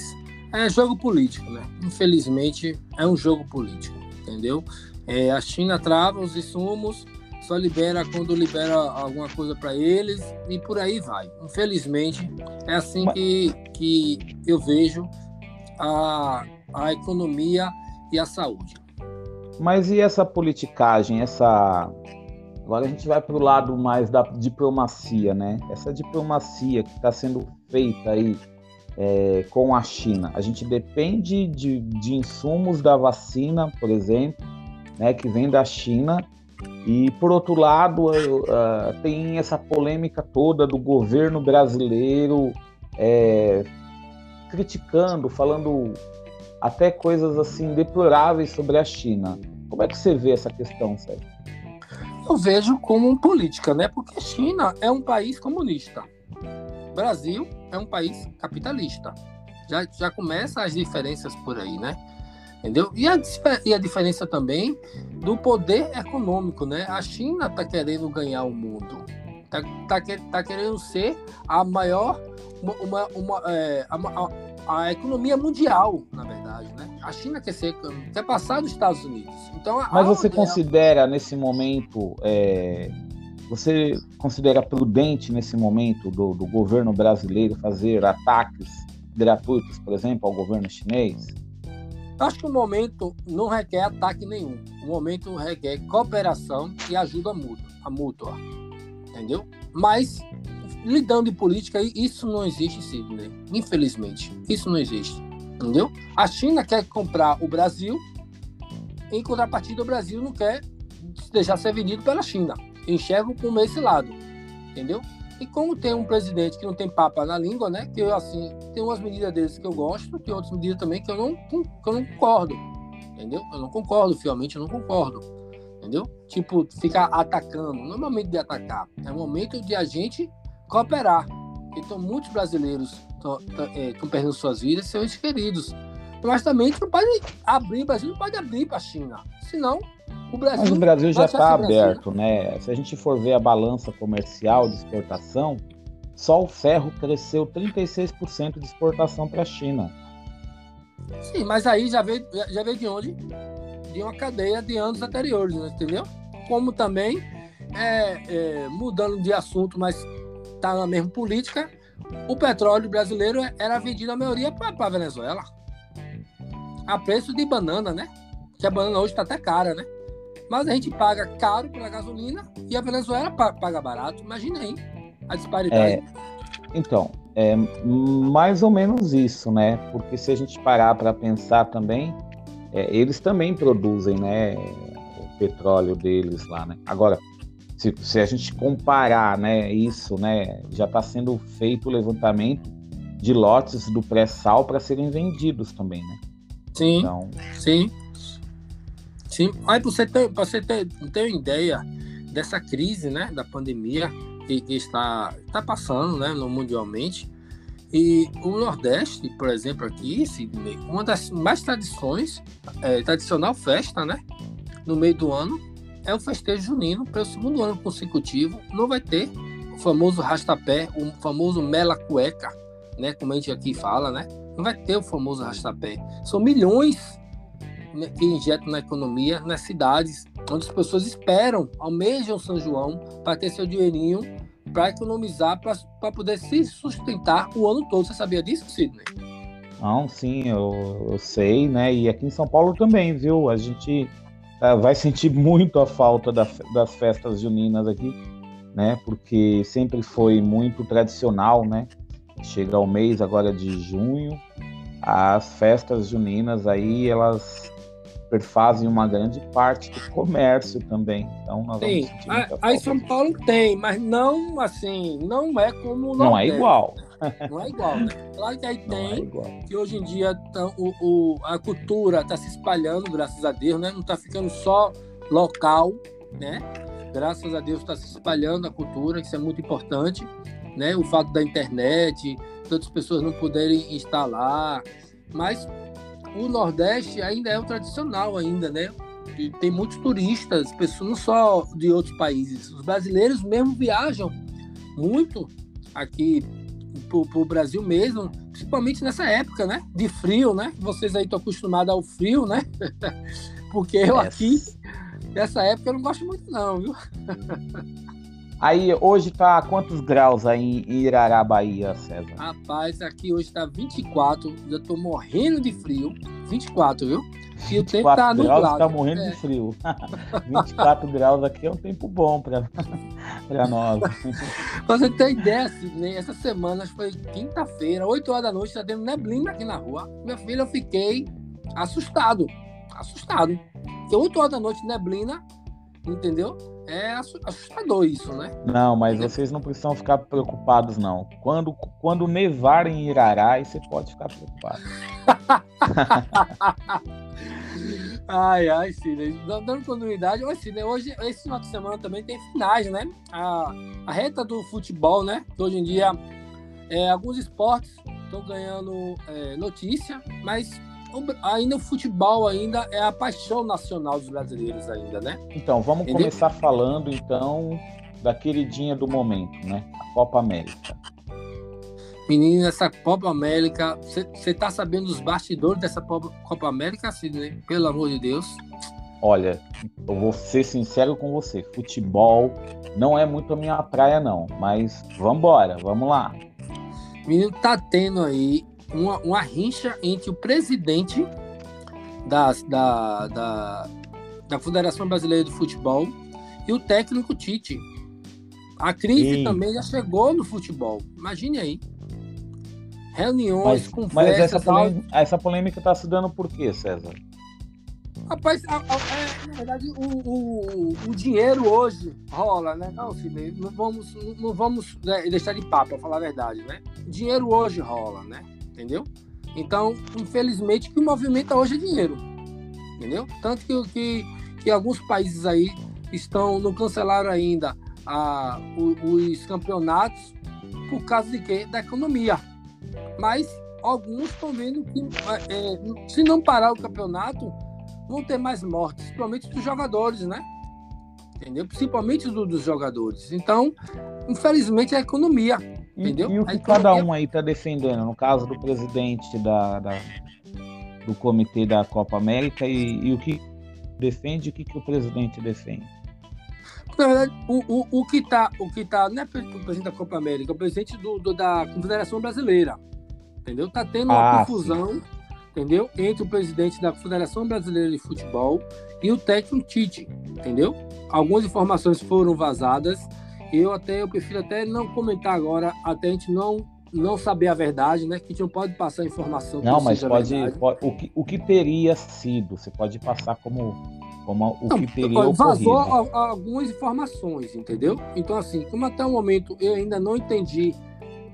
é jogo político, né? Infelizmente, é um jogo político, entendeu? É, a China trava os insumos, só libera quando libera alguma coisa para eles e por aí vai. Infelizmente, é assim que, que eu vejo a, a economia e a saúde. Mas e essa politicagem, essa Agora a gente vai para o lado mais da diplomacia, né? Essa diplomacia que está sendo feita aí é, com a China. A gente depende de, de insumos da vacina, por exemplo, né, que vem da China. E por outro lado, uh, tem essa polêmica toda do governo brasileiro é, criticando, falando até coisas assim deploráveis sobre a China. Como é que você vê essa questão, Sérgio? eu vejo como política, né? Porque a China é um país comunista. Brasil é um país capitalista. Já, já começa as diferenças por aí, né? Entendeu? E a, e a diferença também do poder econômico, né? A China está querendo ganhar o mundo. Está tá, tá querendo ser a maior, uma, uma, é, a, a, economia mundial, na verdade, né? A China quer ser, quer passar dos Estados Unidos. Então, Mas você considera nesse momento, é, você considera prudente nesse momento do, do governo brasileiro fazer ataques gratuitos, por exemplo, ao governo chinês? Acho que o momento não requer ataque nenhum. O momento requer cooperação e ajuda mútua, a mútua. Entendeu? Mas, lidando em política, isso não existe, Sidney. Infelizmente. Isso não existe. Entendeu? A China quer comprar o Brasil, em contrapartida, o Brasil não quer deixar ser vendido pela China. Enxergo como esse lado. Entendeu? E como tem um presidente que não tem papa na língua, né? Que eu, assim, tem umas medidas deles que eu gosto, tem outras medidas também que eu não, que eu não concordo. Entendeu? Eu não concordo, fielmente eu não concordo. Entendeu? Tipo, ficar atacando. Não é momento de atacar. É momento de a gente cooperar. Então, muitos brasileiros estão é, perdendo suas vidas, seus queridos. Mas também a gente não pode abrir, o Brasil não pode abrir para a China. Senão, o Brasil, Mas o Brasil já está aberto, né? Se a gente for ver a balança comercial de exportação, só o ferro cresceu 36% de exportação para a China. Sim, mas aí já veio, já veio de onde? De uma cadeia de anos anteriores, né? entendeu? Como também, é, é, mudando de assunto, mas está na mesma política, o petróleo brasileiro era vendido a maioria para a Venezuela. A preço de banana, né? Que a banana hoje está até cara, né? Mas a gente paga caro pela gasolina e a Venezuela paga barato. Imagina aí a disparidade. É, então, é mais ou menos isso, né? Porque se a gente parar para pensar também, é, eles também produzem, né? O petróleo deles lá, né? Agora, se, se a gente comparar, né? Isso, né? Já está sendo feito o levantamento de lotes do pré-sal para serem vendidos também, né? Sim, então, sim. Sim, você ter, você ter, ter uma ideia dessa crise, né, da pandemia que, que está, está passando, né, mundialmente, e o Nordeste, por exemplo, aqui, Sidney, uma das mais tradições, é, tradicional festa, né, no meio do ano, é o festejo junino, pelo segundo ano consecutivo, não vai ter o famoso rastapé, o famoso mela cueca, né, como a gente aqui fala, né, não vai ter o famoso rastapé. São milhões que injetam na economia nas cidades, onde as pessoas esperam, almejam São João para ter seu dinheirinho para economizar, para poder se sustentar o ano todo. Você sabia disso, Sidney? Não, sim, eu, eu sei, né? E aqui em São Paulo também, viu? A gente uh, vai sentir muito a falta da, das festas juninas aqui, né? Porque sempre foi muito tradicional, né? Chega o mês agora de junho, as festas juninas aí elas perfazem uma grande parte do comércio também. Então nós Sim, aí São Paulo tem, mas não assim, não é como o Não é igual. Não é igual, né? Claro que aí não é tem, é que hoje em dia tá, o, o, a cultura está se espalhando, graças a Deus, né? Não está ficando só local, né? Graças a Deus está se espalhando a cultura, isso é muito importante, né? O fato da internet, tantas pessoas não poderem lá, mas o Nordeste ainda é o tradicional ainda, né? E tem muitos turistas, pessoas não só de outros países. Os brasileiros mesmo viajam muito aqui para o Brasil mesmo, principalmente nessa época, né? De frio, né? Vocês aí estão acostumados ao frio, né? Porque eu aqui, nessa época, eu não gosto muito não, viu? Aí hoje tá quantos graus aí em Irará, Bahia, César? Rapaz, aqui hoje tá 24, já tô morrendo de frio. 24, viu? E o tempo tá nublado. graus, tá morrendo é. de frio. 24 graus aqui é um tempo bom para para nós. pra você ter ideia, Sidney, essa semana foi quinta-feira, 8 horas da noite, tá tendo neblina aqui na rua. Minha filha, eu fiquei assustado. Assustado. Porque 8 horas da noite, neblina, entendeu? É assustador isso, né? Não, mas vocês não precisam ficar preocupados, não. Quando, quando nevar em Irará, você pode ficar preocupado. ai, ai, Cine. Dando continuidade, Cine, hoje, esse final de semana também tem finais, né? A, a reta do futebol, né? Que hoje em dia é, alguns esportes estão ganhando é, notícia, mas ainda o futebol ainda é a paixão nacional dos brasileiros ainda, né? Então, vamos Entendeu? começar falando então da queridinha do momento, né? A Copa América. Menino, essa Copa América, você tá sabendo dos bastidores dessa Copa América, Sidney? Pelo amor de Deus. Olha, eu vou ser sincero com você. Futebol não é muito a minha praia, não. Mas vamos embora, vamos lá. Menino, tá tendo aí uma, uma rincha entre o presidente da, da, da, da Federação Brasileira de Futebol e o técnico Tite. A crise também já chegou no futebol. Imagine aí. Reuniões, mas, conversas. Mas essa polêmica, essa polêmica tá se dando por quê, César? Rapaz, a, a, é, na verdade, o, o, o, dinheiro hoje rola, né? Não, Sidney, não vamos, não vamos né, deixar de papo, pra falar a verdade, né? O dinheiro hoje rola, né? Entendeu? Então, infelizmente, o que movimenta hoje é dinheiro. Entendeu? Tanto que, que, que alguns países aí estão, não cancelaram ainda a, os campeonatos por causa de quê? Da economia. Mas alguns estão vendo que é, se não parar o campeonato, vão ter mais mortes, principalmente dos jogadores, né? Entendeu? Principalmente do, dos jogadores. Então, infelizmente, é a economia. E, e o que cada um aí está defendendo, no caso do presidente da, da, do comitê da Copa América, e, e o que defende, o que, que o presidente defende? Na verdade, o, o, o que está, o que tá, não é o presidente da Copa América, é o presidente do, do da Confederação Brasileira. Entendeu? Tá tendo uma ah, confusão. Sim entendeu? Entre o presidente da Federação Brasileira de Futebol e o técnico Tite, entendeu? Algumas informações foram vazadas. Eu até eu prefiro até não comentar agora, até a gente não não saber a verdade, né? Que a gente não pode passar informação. Não, mas pode, pode, o, que, o que teria sido, você pode passar como, como o não, que teria vazou ocorrido. Vazou algumas informações, entendeu? Então assim, como até o momento eu ainda não entendi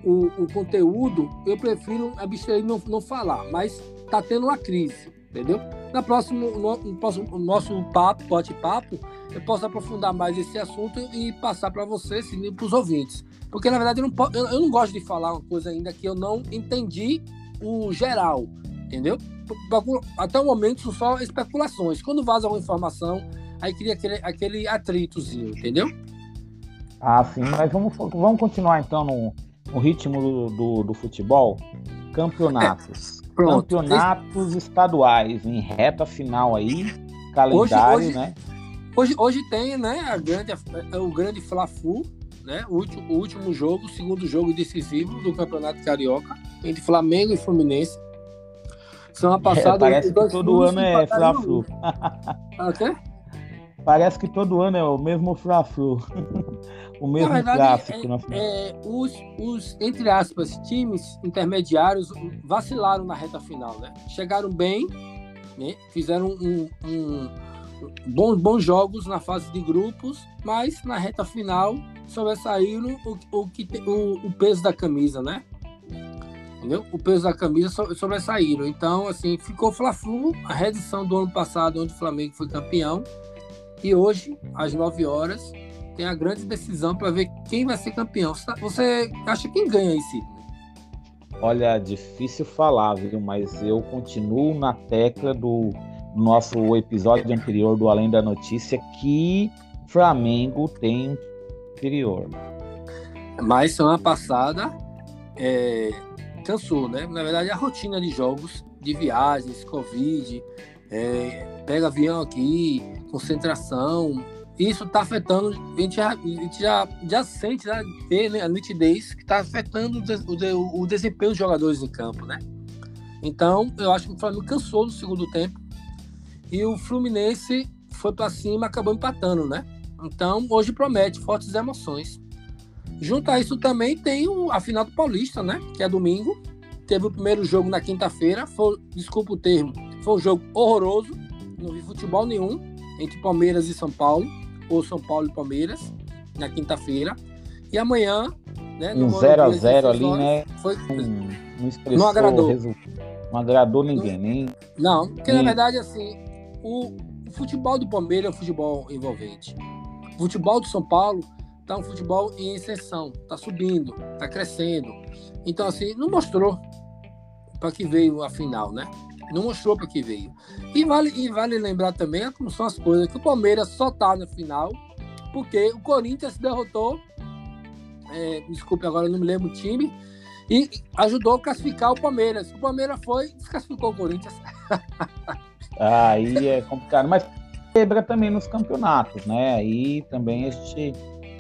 o, o conteúdo, eu prefiro abstrair não, não falar, mas está tendo uma crise, entendeu? Na próximo, no, no próximo nosso papo, bate-papo, eu posso aprofundar mais esse assunto e passar para vocês e para os ouvintes. Porque, na verdade, eu não, eu, eu não gosto de falar uma coisa ainda que eu não entendi o geral, entendeu? Até o momento são só especulações. Quando vaza uma informação, aí cria aquele, aquele atritozinho, entendeu? Ah, sim, mas vamos, vamos continuar então no, no ritmo do, do, do futebol. Campeonatos. É. Pronto. Campeonatos estaduais em reta final aí, calendário, hoje, hoje, né? Hoje, hoje tem, né, a grande, o grande Fla-Flu, né? O último, o último jogo, o segundo jogo decisivo do Campeonato Carioca entre Flamengo e Fluminense. Semana é, passada, é, parece que todo ano é Fla-Flu. Parece que todo ano é o mesmo Fla-Flu. o mesmo verdade, clássico. É, na É, os, os, entre aspas, times intermediários vacilaram na reta final, né? Chegaram bem, né? fizeram um, um, bons, bons jogos na fase de grupos, mas na reta final sobressaíram o, o, o, o peso da camisa, né? Entendeu? O peso da camisa sobressaíram. Então, assim, ficou Fla-Flu, a reedição do ano passado, onde o Flamengo foi campeão. E hoje, às 9 horas, tem a grande decisão para ver quem vai ser campeão. Você acha quem ganha aí, Sidney? Olha, difícil falar, viu? Mas eu continuo na tecla do nosso episódio anterior do Além da Notícia que Flamengo tem superior. Mas semana passada é, cansou, né? Na verdade, a rotina de jogos, de viagens, Covid, é, pega avião aqui, concentração. Isso está afetando, a gente já, a gente já, já sente, já vê né, a nitidez que está afetando o, o, o, desempenho dos jogadores em campo, né? Então, eu acho que o Flamengo cansou no segundo tempo e o Fluminense foi para cima acabou empatando, né? Então, hoje promete fortes emoções. Junto a isso também tem o, a final do Paulista, né? Que é domingo. Teve o primeiro jogo na quinta-feira. Foi, desculpa o termo, foi um jogo horroroso. Não vi futebol nenhum entre Palmeiras e São Paulo, ou São Paulo e Palmeiras, na quinta-feira. E amanhã, né? Um 0x0 ali, né? Foi, não, não, não agradou. Não agradou ninguém, nem. Não, porque nem... na verdade, assim, o, o futebol do Palmeiras é um futebol envolvente. O futebol do São Paulo tá um futebol em exceção, tá subindo, tá crescendo. Então, assim, não mostrou para que veio a final, né? Não mostrou para que veio. E vale, e vale lembrar também como são as coisas, que o Palmeiras só tá na final porque o Corinthians derrotou, é, desculpe agora não me lembro o time, e ajudou a classificar o Palmeiras. O Palmeiras foi e desclassificou o Corinthians. Aí é complicado, mas quebra também nos campeonatos, né? Aí também a gente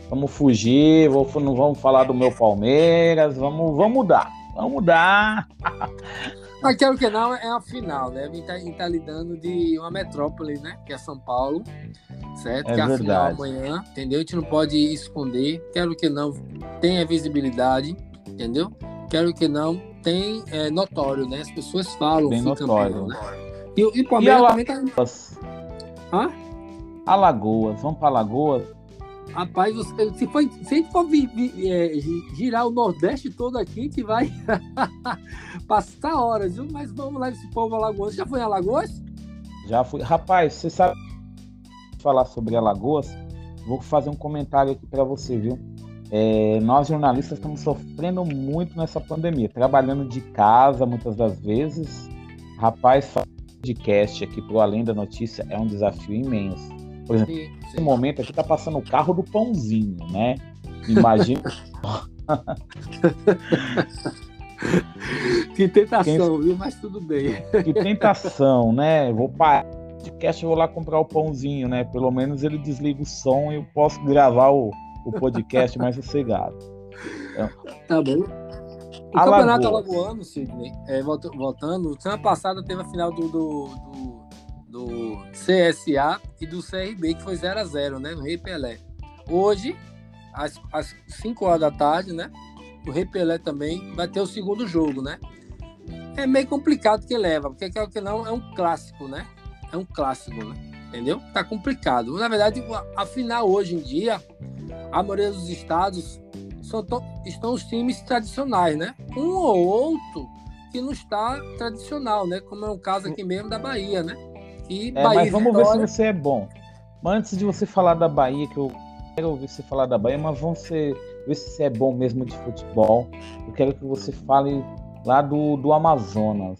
vamos fugir, vou, não vamos falar do meu Palmeiras, vamos, vamos mudar, vamos mudar. Mas quero que não, é a final, né? A gente tá, tá, lidando de uma metrópole, né? Que é São Paulo, certo? É que é a final amanhã, entendeu? A gente não pode esconder. Quero que não tenha visibilidade, entendeu? Quero que não tem é, notório, né? As pessoas falam, Bem notório. Né? E, e o Palmeiras também tá. Hã? Alagoas, vamos para Alagoas. Rapaz, você, se, for, se a gente for vi, vi, é, girar o Nordeste todo aqui, a gente vai passar horas, viu? Mas vamos lá esse povo alagoas. Já foi em Alagoas? Já fui. Rapaz, você sabe falar sobre Alagoas? Vou fazer um comentário aqui para você, viu? É, nós jornalistas estamos sofrendo muito nessa pandemia, trabalhando de casa muitas das vezes. Rapaz, podcast aqui pro Além da Notícia é um desafio imenso. Por exemplo, sim, sim. nesse momento aqui tá passando o carro do pãozinho, né? Imagina. que tentação, Quem... viu? Mas tudo bem. Que tentação, né? Vou parar o podcast, vou lá comprar o pãozinho, né? Pelo menos ele desliga o som e eu posso gravar o, o podcast mais sossegado. Então, tá bom. O Alagoas. campeonato alagoano, Sidney, é, voltando, semana passada teve a final do, do, do, do, CSA e do CRB, que foi 0x0, né? No Rei Pelé. Hoje, às, às 5 horas da tarde, né? O Rei Pelé também vai ter o segundo jogo, né? É meio complicado que leva, porque aquilo que não é um clássico, né? É um clássico, né? Entendeu? Tá complicado. Na verdade, a final hoje em dia, a maioria dos estados são, estão os times tradicionais, né? Um ou outro que não está tradicional, né? Como é o caso aqui mesmo da Bahia, né? Que é, Bahia mas vamos Vitória... ver se você é bom. Mas antes de você falar da Bahia, que eu quero ouvir você falar da Bahia, mas vamos ver se você é bom mesmo de futebol. Eu quero que você fale lá do, do Amazonas.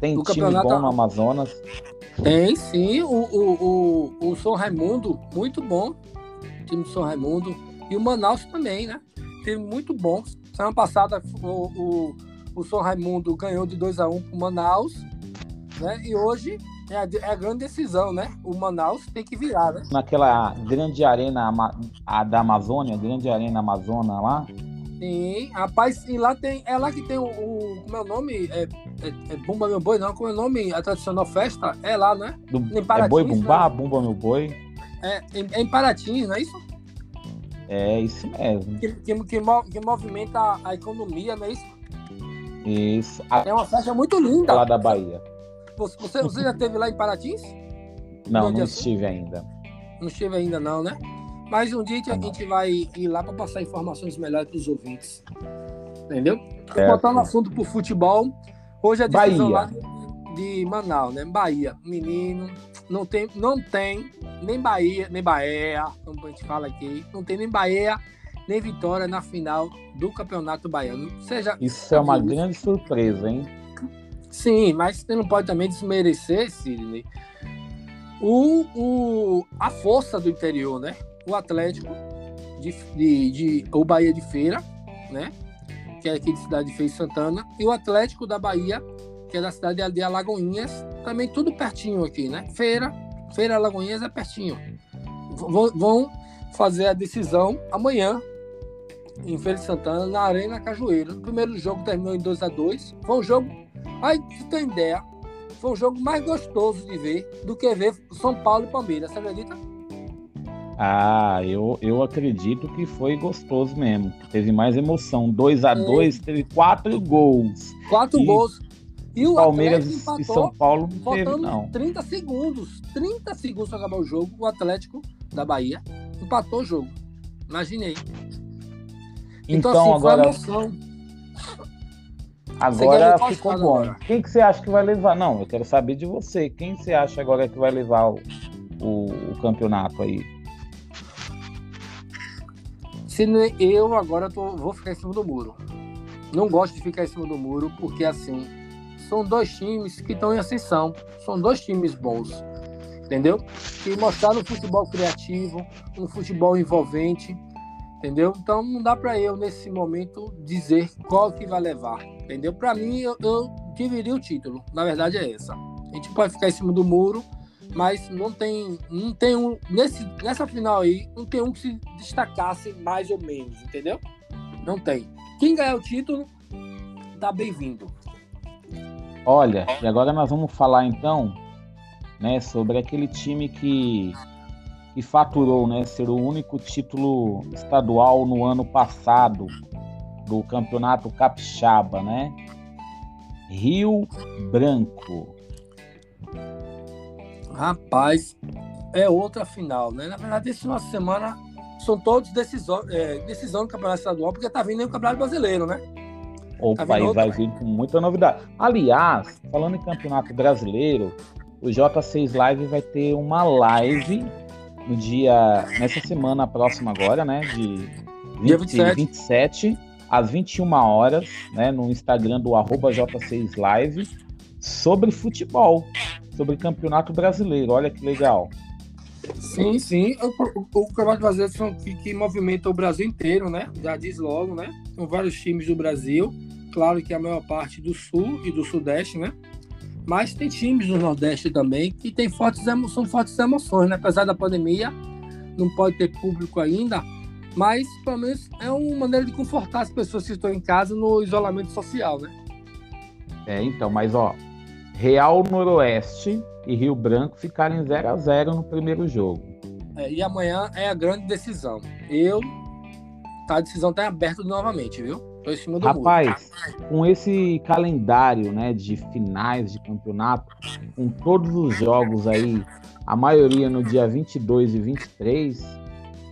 Tem time campeonato... bom no Amazonas? Tem sim, o, o, o, o São Raimundo, muito bom. O time do São Raimundo e o Manaus também, né? Teve muito bom. Semana passada o, o, o São Raimundo ganhou de 2 a 1 um para o Manaus, né? E hoje é a, é a, grande decisão, né? O Manaus tem que virar, né? Naquela grande arena a da Amazônia, grande arena Amazônia lá. Sim, rapaz, e lá tem. É lá que tem o. o como é o nome? É, é, é Bumba Meu Boi, não? Como é o nome? A tradicional festa? É lá, né? Do, é Boi Bumbá, né? Bumba Meu Boi. É, em, em Paraty, não é isso? É isso mesmo. Que, que, que, que movimenta a economia, não é isso? Isso. É uma festa muito linda. Lá da Bahia. Você, você já esteve lá em Paratins? Não, não estive ainda. Não estive ainda não, né? Mas um dia a gente vai ir lá para passar informações melhores para os ouvintes. Entendeu? É, Botando assunto para o futebol. Hoje a decisão Bahia. lá de Manaus, né? Bahia. Menino, não tem, não tem nem Bahia, nem Bahia, como a gente fala aqui, não tem nem Bahia, nem Vitória na final do Campeonato Baiano. Seja, Isso é uma grande surpresa, hein? Sim, mas você não pode também desmerecer, Sidney, o, o, a força do interior, né? O Atlético de, de, de o Bahia de Feira, né? Que é aqui de cidade de Feira Santana, e o Atlético da Bahia, que é da cidade de Alagoinhas, também tudo pertinho aqui, né? Feira, Feira Alagoinhas é pertinho. V vão fazer a decisão amanhã em Feira de Santana, na Arena Cajueiro. O primeiro jogo terminou em 2 a 2 Foi um jogo, aí você tem ideia, foi o jogo mais gostoso de ver do que ver São Paulo e Palmeiras, você acredita? Ah, eu, eu acredito que foi gostoso mesmo. Teve mais emoção. 2 a 2 é. teve quatro gols. Quatro e... gols. E o Palmeiras empatou, e São Paulo não teve, não. 30 segundos. 30 segundos para acabar o jogo. O Atlético da Bahia empatou o jogo. Imaginei. Então, então assim, agora. Agora ficou bom. Agora. Quem que você acha que vai levar? Não, eu quero saber de você. Quem você acha agora que vai levar o, o, o campeonato aí? Se eu agora tô, vou ficar em cima do muro. não gosto de ficar em cima do muro, porque assim, são dois times que estão em ascensão. São dois times bons. Entendeu? Que mostraram um futebol criativo, um futebol envolvente. Entendeu? Então não dá para eu, nesse momento, dizer qual que vai levar. Entendeu? Para mim, eu, eu dividiria o título. Na verdade, é essa. A gente pode ficar em cima do muro, mas não tem, não tem um nesse, nessa final aí não tem um que se destacasse mais ou menos, entendeu? Não tem. Quem ganhar o título tá bem-vindo. Olha, e agora nós vamos falar então, né, sobre aquele time que que faturou, né, ser o único título estadual no ano passado do Campeonato Capixaba, né? Rio Branco. Rapaz, é outra final, né? Na verdade, esse uma semana são todos decisão, é, decisão do Campeonato Estadual, porque tá vindo aí o Campeonato Brasileiro, né? O tá país vai vir com muita novidade. Aliás, falando em Campeonato Brasileiro, o J6 Live vai ter uma live no dia. nessa semana próxima agora, né? De 20, dia 27. 27 às 21 horas, né? No Instagram do J6 Live, sobre futebol sobre Campeonato Brasileiro. Olha que legal. Sim, sim. O, o, o Campeonato Brasileiro que, que movimenta o Brasil inteiro, né? Já diz logo, né? São vários times do Brasil. Claro que a maior parte do Sul e do Sudeste, né? Mas tem times do Nordeste também que tem fortes são fortes emoções, né? Apesar da pandemia, não pode ter público ainda, mas pelo menos é uma maneira de confortar as pessoas que estão em casa no isolamento social, né? É, então, mas ó, Real Noroeste e Rio Branco ficarem 0 a 0 no primeiro jogo. É, e amanhã é a grande decisão. Eu. Tá, a decisão está aberta novamente, viu? Tô em cima do Rapaz, muro. com esse calendário né, de finais de campeonato, com todos os jogos aí, a maioria no dia 22 e 23,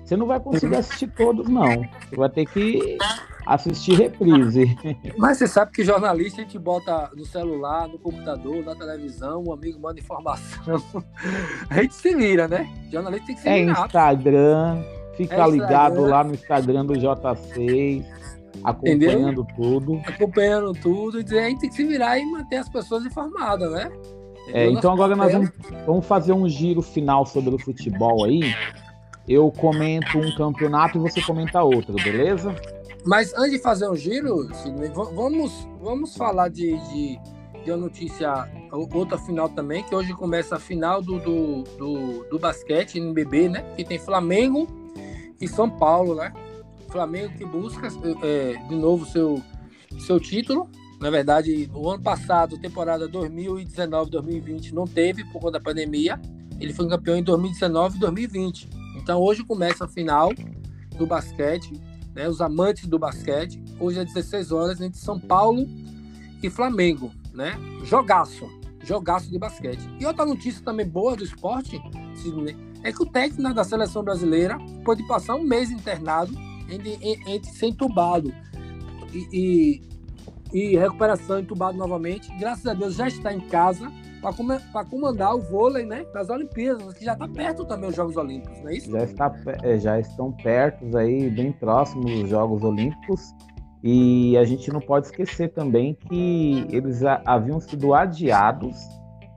você não vai conseguir assistir todos, não. Você vai ter que assistir reprise. Mas você sabe que jornalista a gente bota no celular, no computador, na televisão, um amigo manda informação. A gente se vira, né? Jornalista tem que se é virar. É Instagram, fica é ligado lá no Instagram do J6, acompanhando Entendeu? tudo. Acompanhando tudo, e a gente tem que se virar e manter as pessoas informadas, né? É, então agora nós vamos, vamos fazer um giro final sobre o futebol aí. Eu comento um campeonato e você comenta outro, beleza? Mas antes de fazer um giro, Sidney, vamos, vamos falar de, de, de uma notícia, outra final também, que hoje começa a final do, do, do, do basquete NBB, né? Que tem Flamengo e São Paulo, né? Flamengo que busca é, de novo seu, seu título. Na verdade, o ano passado, temporada 2019-2020, não teve por conta da pandemia. Ele foi campeão em 2019 e 2020. Então hoje começa a final do basquete né, os amantes do basquete. Hoje é 16 horas entre São Paulo e Flamengo, né? Jogaço, jogaço de basquete. E outra notícia também boa do esporte, é que o técnico da seleção brasileira pode passar um mês internado entre, entre ser entubado e, e, e recuperação entubado novamente. Graças a Deus já está em casa para comandar o vôlei, né, das Olimpíadas, que já está perto também os Jogos Olímpicos, não é isso? Já, está, é, já estão perto aí, bem próximos os Jogos Olímpicos. E a gente não pode esquecer também que eles haviam sido adiados,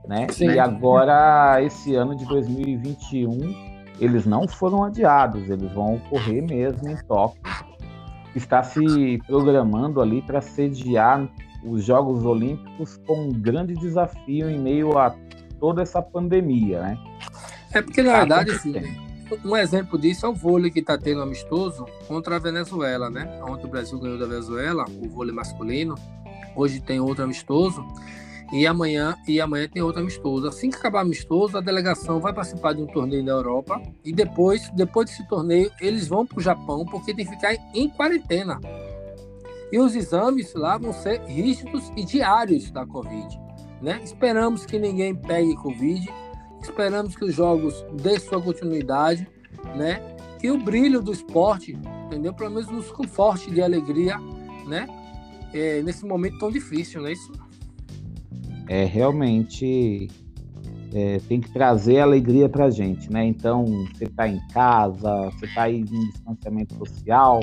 né? Sim. E agora, esse ano de 2021, eles não foram adiados, eles vão ocorrer mesmo em Tóquio. Está se programando ali para sediar os Jogos Olímpicos com um grande desafio em meio a toda essa pandemia, né? É porque, na tá verdade, assim, um exemplo disso é o vôlei que está tendo amistoso contra a Venezuela, né? Ontem o Brasil ganhou da Venezuela, o vôlei masculino. Hoje tem outro amistoso. E amanhã, e amanhã tem outro amistoso. Assim que acabar amistoso, a delegação vai participar de um torneio na Europa. E depois, depois desse torneio, eles vão para o Japão, porque tem que ficar em quarentena. E os exames lá vão ser rígidos e diários da Covid. Né? Esperamos que ninguém pegue Covid, esperamos que os jogos dê sua continuidade, né? que o brilho do esporte, entendeu? Pelo menos nos conforte de alegria, né? É, nesse momento tão difícil, não é isso? É realmente é, tem que trazer alegria para gente, né? Então, você está em casa, você está em distanciamento social,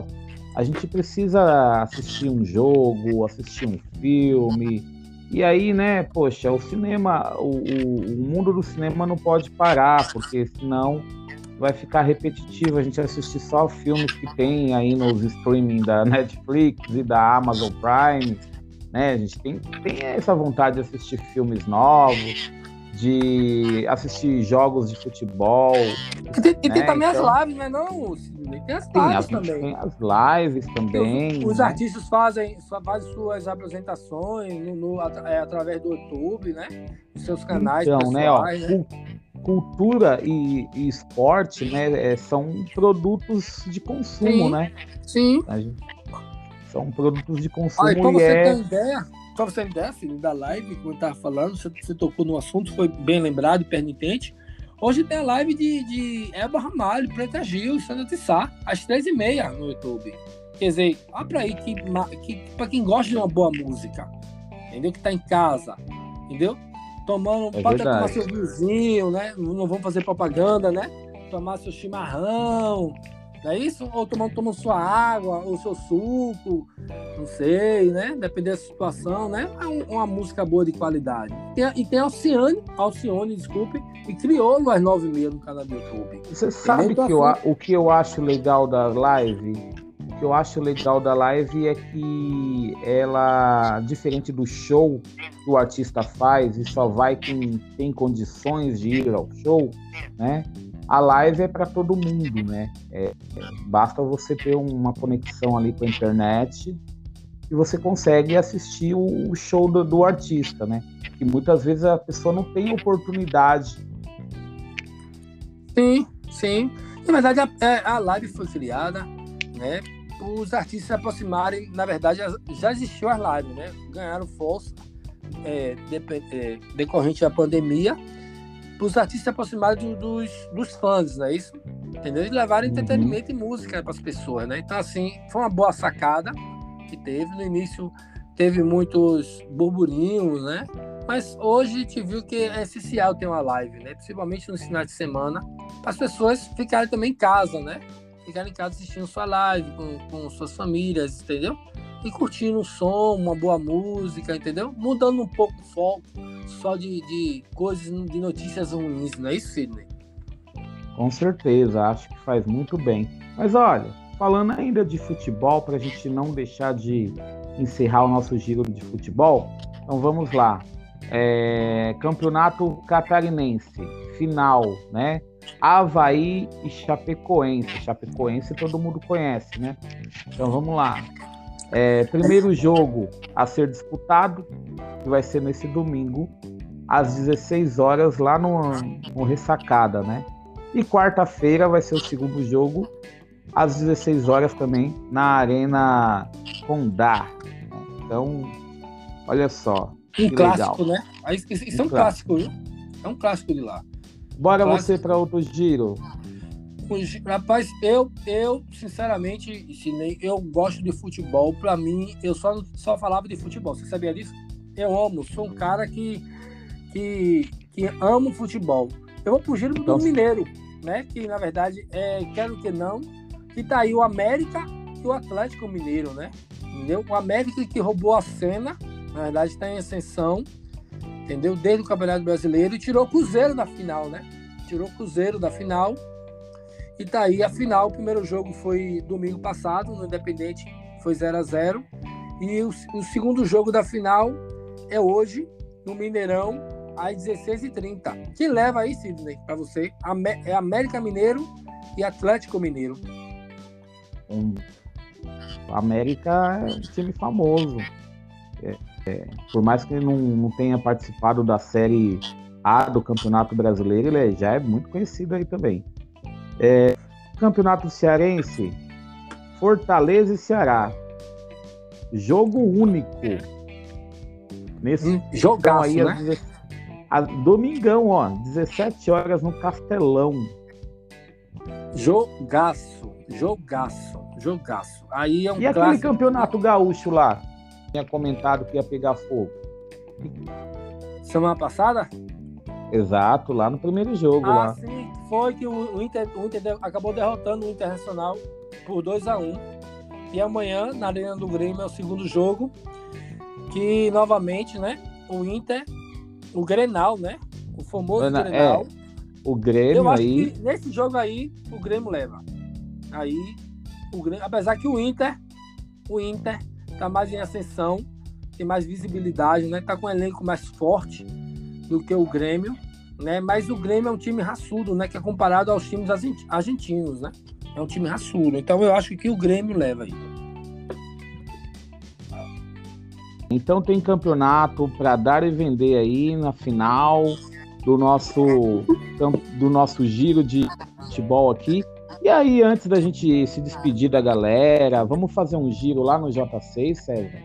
a gente precisa assistir um jogo, assistir um filme. E aí, né, poxa, o cinema, o, o, mundo do cinema não pode parar, porque senão vai ficar repetitivo a gente assistir só filmes que tem aí nos streaming da Netflix e da Amazon Prime, né? A gente tem, tem essa vontade de assistir filmes novos, de assistir jogos de futebol. E tem, e tem né? também então, as lives, né? Não, tem as lives também. Tem as lives também. Os, né? artistas fazem, fazem suas apresentações no, no é, através do YouTube, né? Os seus canais então, pessoais, né? Ó, né? Cultura e, e, esporte, né? É, são produtos de consumo, Sim. né? Sim. Gente, são produtos de consumo. Ah, e você é... ter ideia, Pra você ter ideia, filho, da live, como eu tava falando, você, você tocou no assunto, foi bem lembrado e permitente. Hoje tem a live de, de Elba Ramalho, Preta Gil Sandra Tissá, às três e meia no YouTube. Quer dizer, olha pra aí que, que pra quem gosta de uma boa música, entendeu? Que tá em casa, entendeu? Tomando, é pode tomar seu vinhozinho, né? Não vamos fazer propaganda, né? Tomar seu chimarrão, não é isso? Ou tomando, tomando sua água, ou seu suco, não sei, né? Depender da situação, né? É uma música boa de qualidade. e tem Alcione, Alcione, desculpe, e criou no às 9 h no canal do YouTube. Você sabe que eu, o que eu acho legal da live? O que eu acho legal da live é que ela, diferente do show que o artista faz e só vai quem tem condições de ir ao show, né? A live é para todo mundo, né? É, basta você ter uma conexão ali com a internet e você consegue assistir o, show do, do, artista, né? Que muitas vezes a pessoa não tem oportunidade. Sim, sim. Na verdade, a, é, a live foi criada, né? Os artistas se aproximarem, na verdade, já existiu as lives, né? Ganharam força é, de, é, decorrente da pandemia para os artistas se aproximarem dos, dos fãs, não é isso? Entendeu? E levarem uhum. entretenimento e música para as pessoas, né? Então, assim, foi uma boa sacada que teve. No início teve muitos burburinhos, né? Mas hoje a gente viu que é essencial ter uma live, né? Principalmente no final de semana, para as pessoas ficarem também em casa, né? Ficarem em casa assistindo sua live com, com suas famílias, entendeu? E curtindo o som, uma boa música, entendeu? Mudando um pouco o foco só de, de coisas, de notícias ruins, não é isso, Sidney? Com certeza, acho que faz muito bem. Mas olha, falando ainda de futebol, para a gente não deixar de encerrar o nosso giro de futebol, então vamos lá. É, campeonato Catarinense, final, né? Havaí e Chapecoense. Chapecoense todo mundo conhece, né? Então vamos lá. É, primeiro jogo a ser disputado, que vai ser nesse domingo, às 16 horas, lá no, no Ressacada, né? E quarta-feira vai ser o segundo jogo, às 16 horas também, na Arena Condá. Então, olha só. Um clássico, legal. né? Isso, é um, um clássico, viu? É um clássico de lá. Bora um você para outro giro. Rapaz, eu, eu sinceramente, eu gosto de futebol. Para mim, eu só, só falava de futebol. Você sabia disso? Eu amo, sou um cara que, que, que amo futebol. Eu vou pro giro do então, Mineiro, né? Que na verdade é, quero que não, que tá aí o América e o Atlético Mineiro, né? Entendeu? O América que roubou a cena, na verdade está em ascensão, entendeu? Desde o Campeonato Brasileiro e tirou o Cruzeiro da final, né? Tirou o Cruzeiro da final e tá aí a final. O primeiro jogo foi domingo passado, no Independente, foi 0 a 0 E o, o segundo jogo da final é hoje, no Mineirão, às 16h30. Quem leva aí, Sidney, para você? É América Mineiro e Atlético Mineiro. Um, América é um time famoso. É, é, por mais que ele não, não tenha participado da Série A do Campeonato Brasileiro, ele já é muito conhecido aí também. É, Campeonato Cearense, Fortaleza e Ceará. Jogo único. Nesse hum, jogaço, aí, né? A, domingão, ó, 17 horas no Castelão. Jogaço, jogaço, jogaço. Aí é um E aquele clássico... campeonato gaúcho lá? Tinha comentado que ia pegar fogo. Semana passada? Exato, lá no primeiro jogo. Ah, lá. sim, foi que o, Inter, o Inter acabou derrotando o Internacional por 2 a 1 um. E amanhã, na Arena do Grêmio, é o segundo jogo. Que novamente, né? O Inter, o Grenal, né? O famoso Ana, Grenal. É, o Grêmio Eu acho aí. Que nesse jogo aí, o Grêmio leva. Aí, o Grêmio, apesar que o Inter, o Inter tá mais em ascensão, tem mais visibilidade, né? Tá com um elenco mais forte do que o Grêmio, né? Mas o Grêmio é um time raçudo, né? Que é comparado aos times argentinos, né? É um time raçudo. Então eu acho que o Grêmio leva aí. Então tem campeonato para dar e vender aí na final do nosso do nosso giro de futebol aqui. E aí, antes da gente se despedir da galera, vamos fazer um giro lá no J6, César?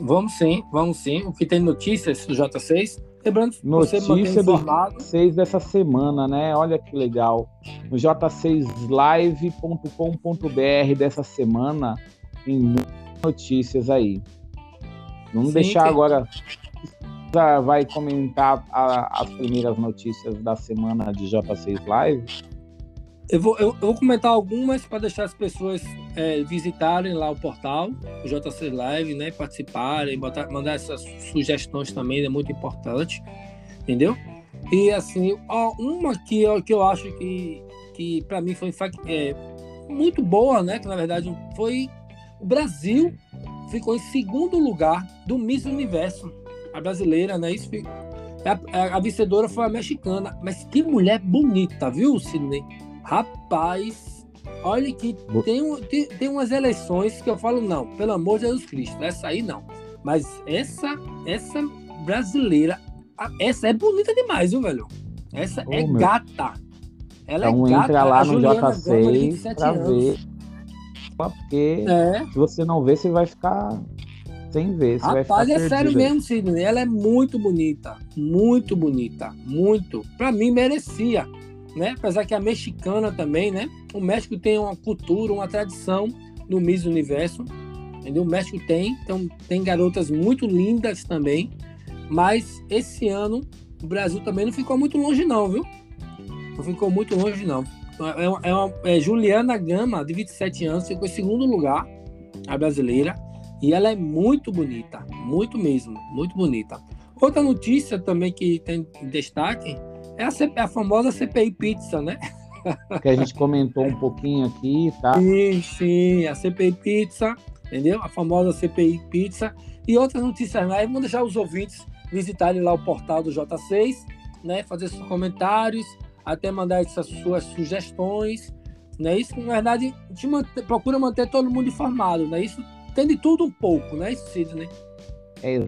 Vamos sim, vamos sim. O que tem notícias do J6? Lembrando Notícia você do J6 dessa semana, né? Olha que legal. No j6live.com.br dessa semana tem muitas notícias aí. Vamos Sim, deixar que... agora. Vai comentar a, as primeiras notícias da semana de J6 Live. Eu vou, eu, eu vou comentar algumas para deixar as pessoas é, visitarem lá o portal, o JC Live, né? Participarem, botar, mandar essas sugestões também, é muito importante, entendeu? E assim, ó, uma que eu, que eu acho que, que para mim foi é, muito boa, né? Que na verdade foi o Brasil ficou em segundo lugar do Miss Universo, a brasileira, né? Isso a, a, a vencedora foi a mexicana, mas que mulher bonita, viu, Sidney? Rapaz, olha que tem, tem, tem umas eleições que eu falo, não, pelo amor de Jesus Cristo, essa aí não. Mas essa, essa brasileira, essa é bonita demais, viu, velho? Essa oh, é meu. gata. Ela então é gata. entra lá no J6 pra ver porque é. se você não ver, você vai ficar sem ver. Você Rapaz, vai ficar é sério mesmo, Sidney. Ela é muito bonita. Muito bonita. Muito. Pra mim, merecia. Né? Apesar que a mexicana também, né? O México tem uma cultura, uma tradição no Miss Universo. Entendeu? O México tem. Então, tem garotas muito lindas também. Mas esse ano, o Brasil também não ficou muito longe, não, viu? Não ficou muito longe, não. É, uma, é, uma, é Juliana Gama, de 27 anos, ficou em segundo lugar, a brasileira. E ela é muito bonita, muito mesmo, muito bonita. Outra notícia também que tem destaque é a, a famosa CPI Pizza, né? Que a gente comentou um pouquinho aqui, tá? Sim, sim, a CPI Pizza, entendeu? A famosa CPI Pizza. E outras notícias mais. Vamos deixar os ouvintes visitarem lá o portal do J6, né? Fazer seus comentários até mandar essas suas sugestões, né? Isso, na verdade, a gente mantém, procura manter todo mundo informado, né? Isso tem de tudo um pouco, né? Isso, Sidney? É,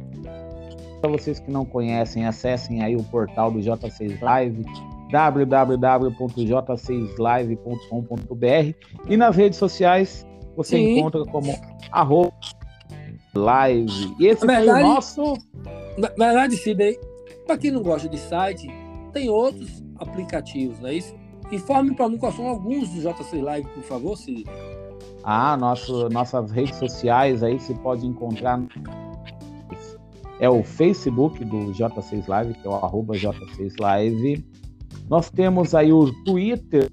para vocês que não conhecem, acessem aí o portal do J6 Live, www.j6live.com.br e nas redes sociais você Sim. encontra como arroba live. E esse na verdade, foi o nosso... Na verdade, Sidney, para quem não gosta de site, tem outros aplicativos, não é isso? Informe para mim quais são alguns do JC Live, por favor, se Ah, nosso, nossas redes sociais aí você pode encontrar é o Facebook do J6 Live, que é o arroba J6 Live. Nós temos aí o Twitter,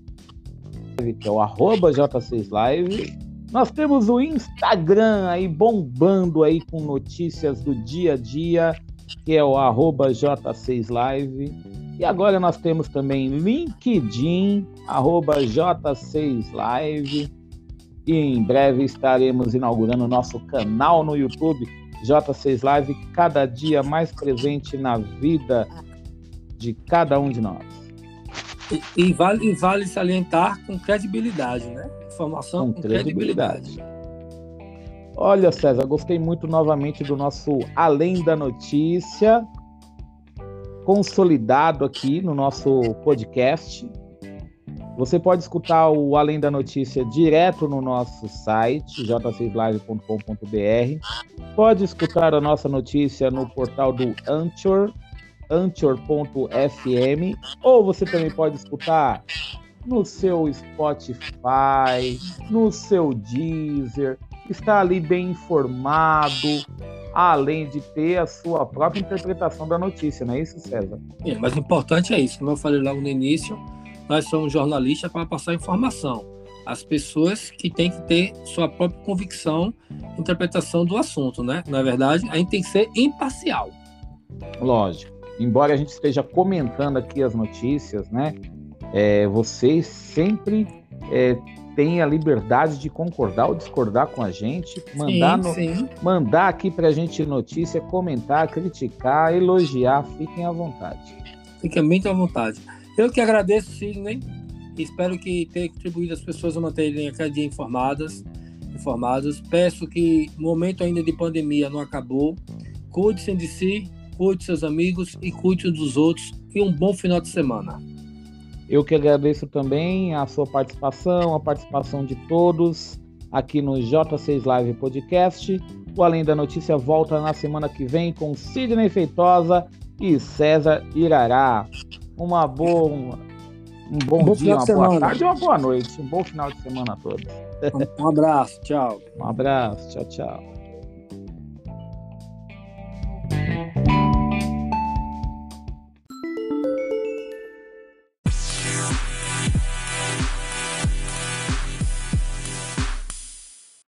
que é o arroba J6 Live. Nós temos o Instagram aí bombando aí com notícias do dia a dia, que é o arroba J6 Live. E agora nós temos também LinkedIn, arroba J6Live. E em breve estaremos inaugurando nosso canal no YouTube, J6 Live, cada dia mais presente na vida de cada um de nós. E, e vale, e vale salientar com credibilidade, né? Informação com, com credibilidade. credibilidade. Olha, César, gostei muito novamente do nosso Além da Notícia consolidado aqui no nosso podcast. Você pode escutar o Além da Notícia direto no nosso site, j6live.com.br. Pode escutar a nossa notícia no portal do Anchor, anchor.fm, ou você também pode escutar no seu Spotify, no seu Deezer, está ali bem informado, além de ter a sua própria interpretação da notícia, não é isso, César? É, mas o importante é isso, como eu falei logo no início, nós somos jornalistas para passar informação. as pessoas que têm que ter sua própria convicção, interpretação do assunto, né? Na é verdade, a gente tem que ser imparcial. Lógico. Embora a gente esteja comentando aqui as notícias, né? É, vocês sempre é, têm a liberdade de concordar ou discordar com a gente, mandar, sim, no, sim. mandar aqui para a gente notícia, comentar, criticar, elogiar, fiquem à vontade. Fiquem muito à vontade. Eu que agradeço, Sidney, Espero que tenha contribuído as pessoas a manterem a cada dia informadas, informadas. Peço que o momento ainda de pandemia não acabou. Cuide-se de si, cuide de seus amigos e cuide dos outros. E um bom final de semana. Eu que agradeço também a sua participação, a participação de todos aqui no J6 Live Podcast. O Além da Notícia volta na semana que vem com Sidney Feitosa e César Irará. Uma boa um bom, um bom dia, uma boa tarde e uma boa noite. Um bom final de semana a todos. Um abraço, tchau. Um abraço, tchau, tchau.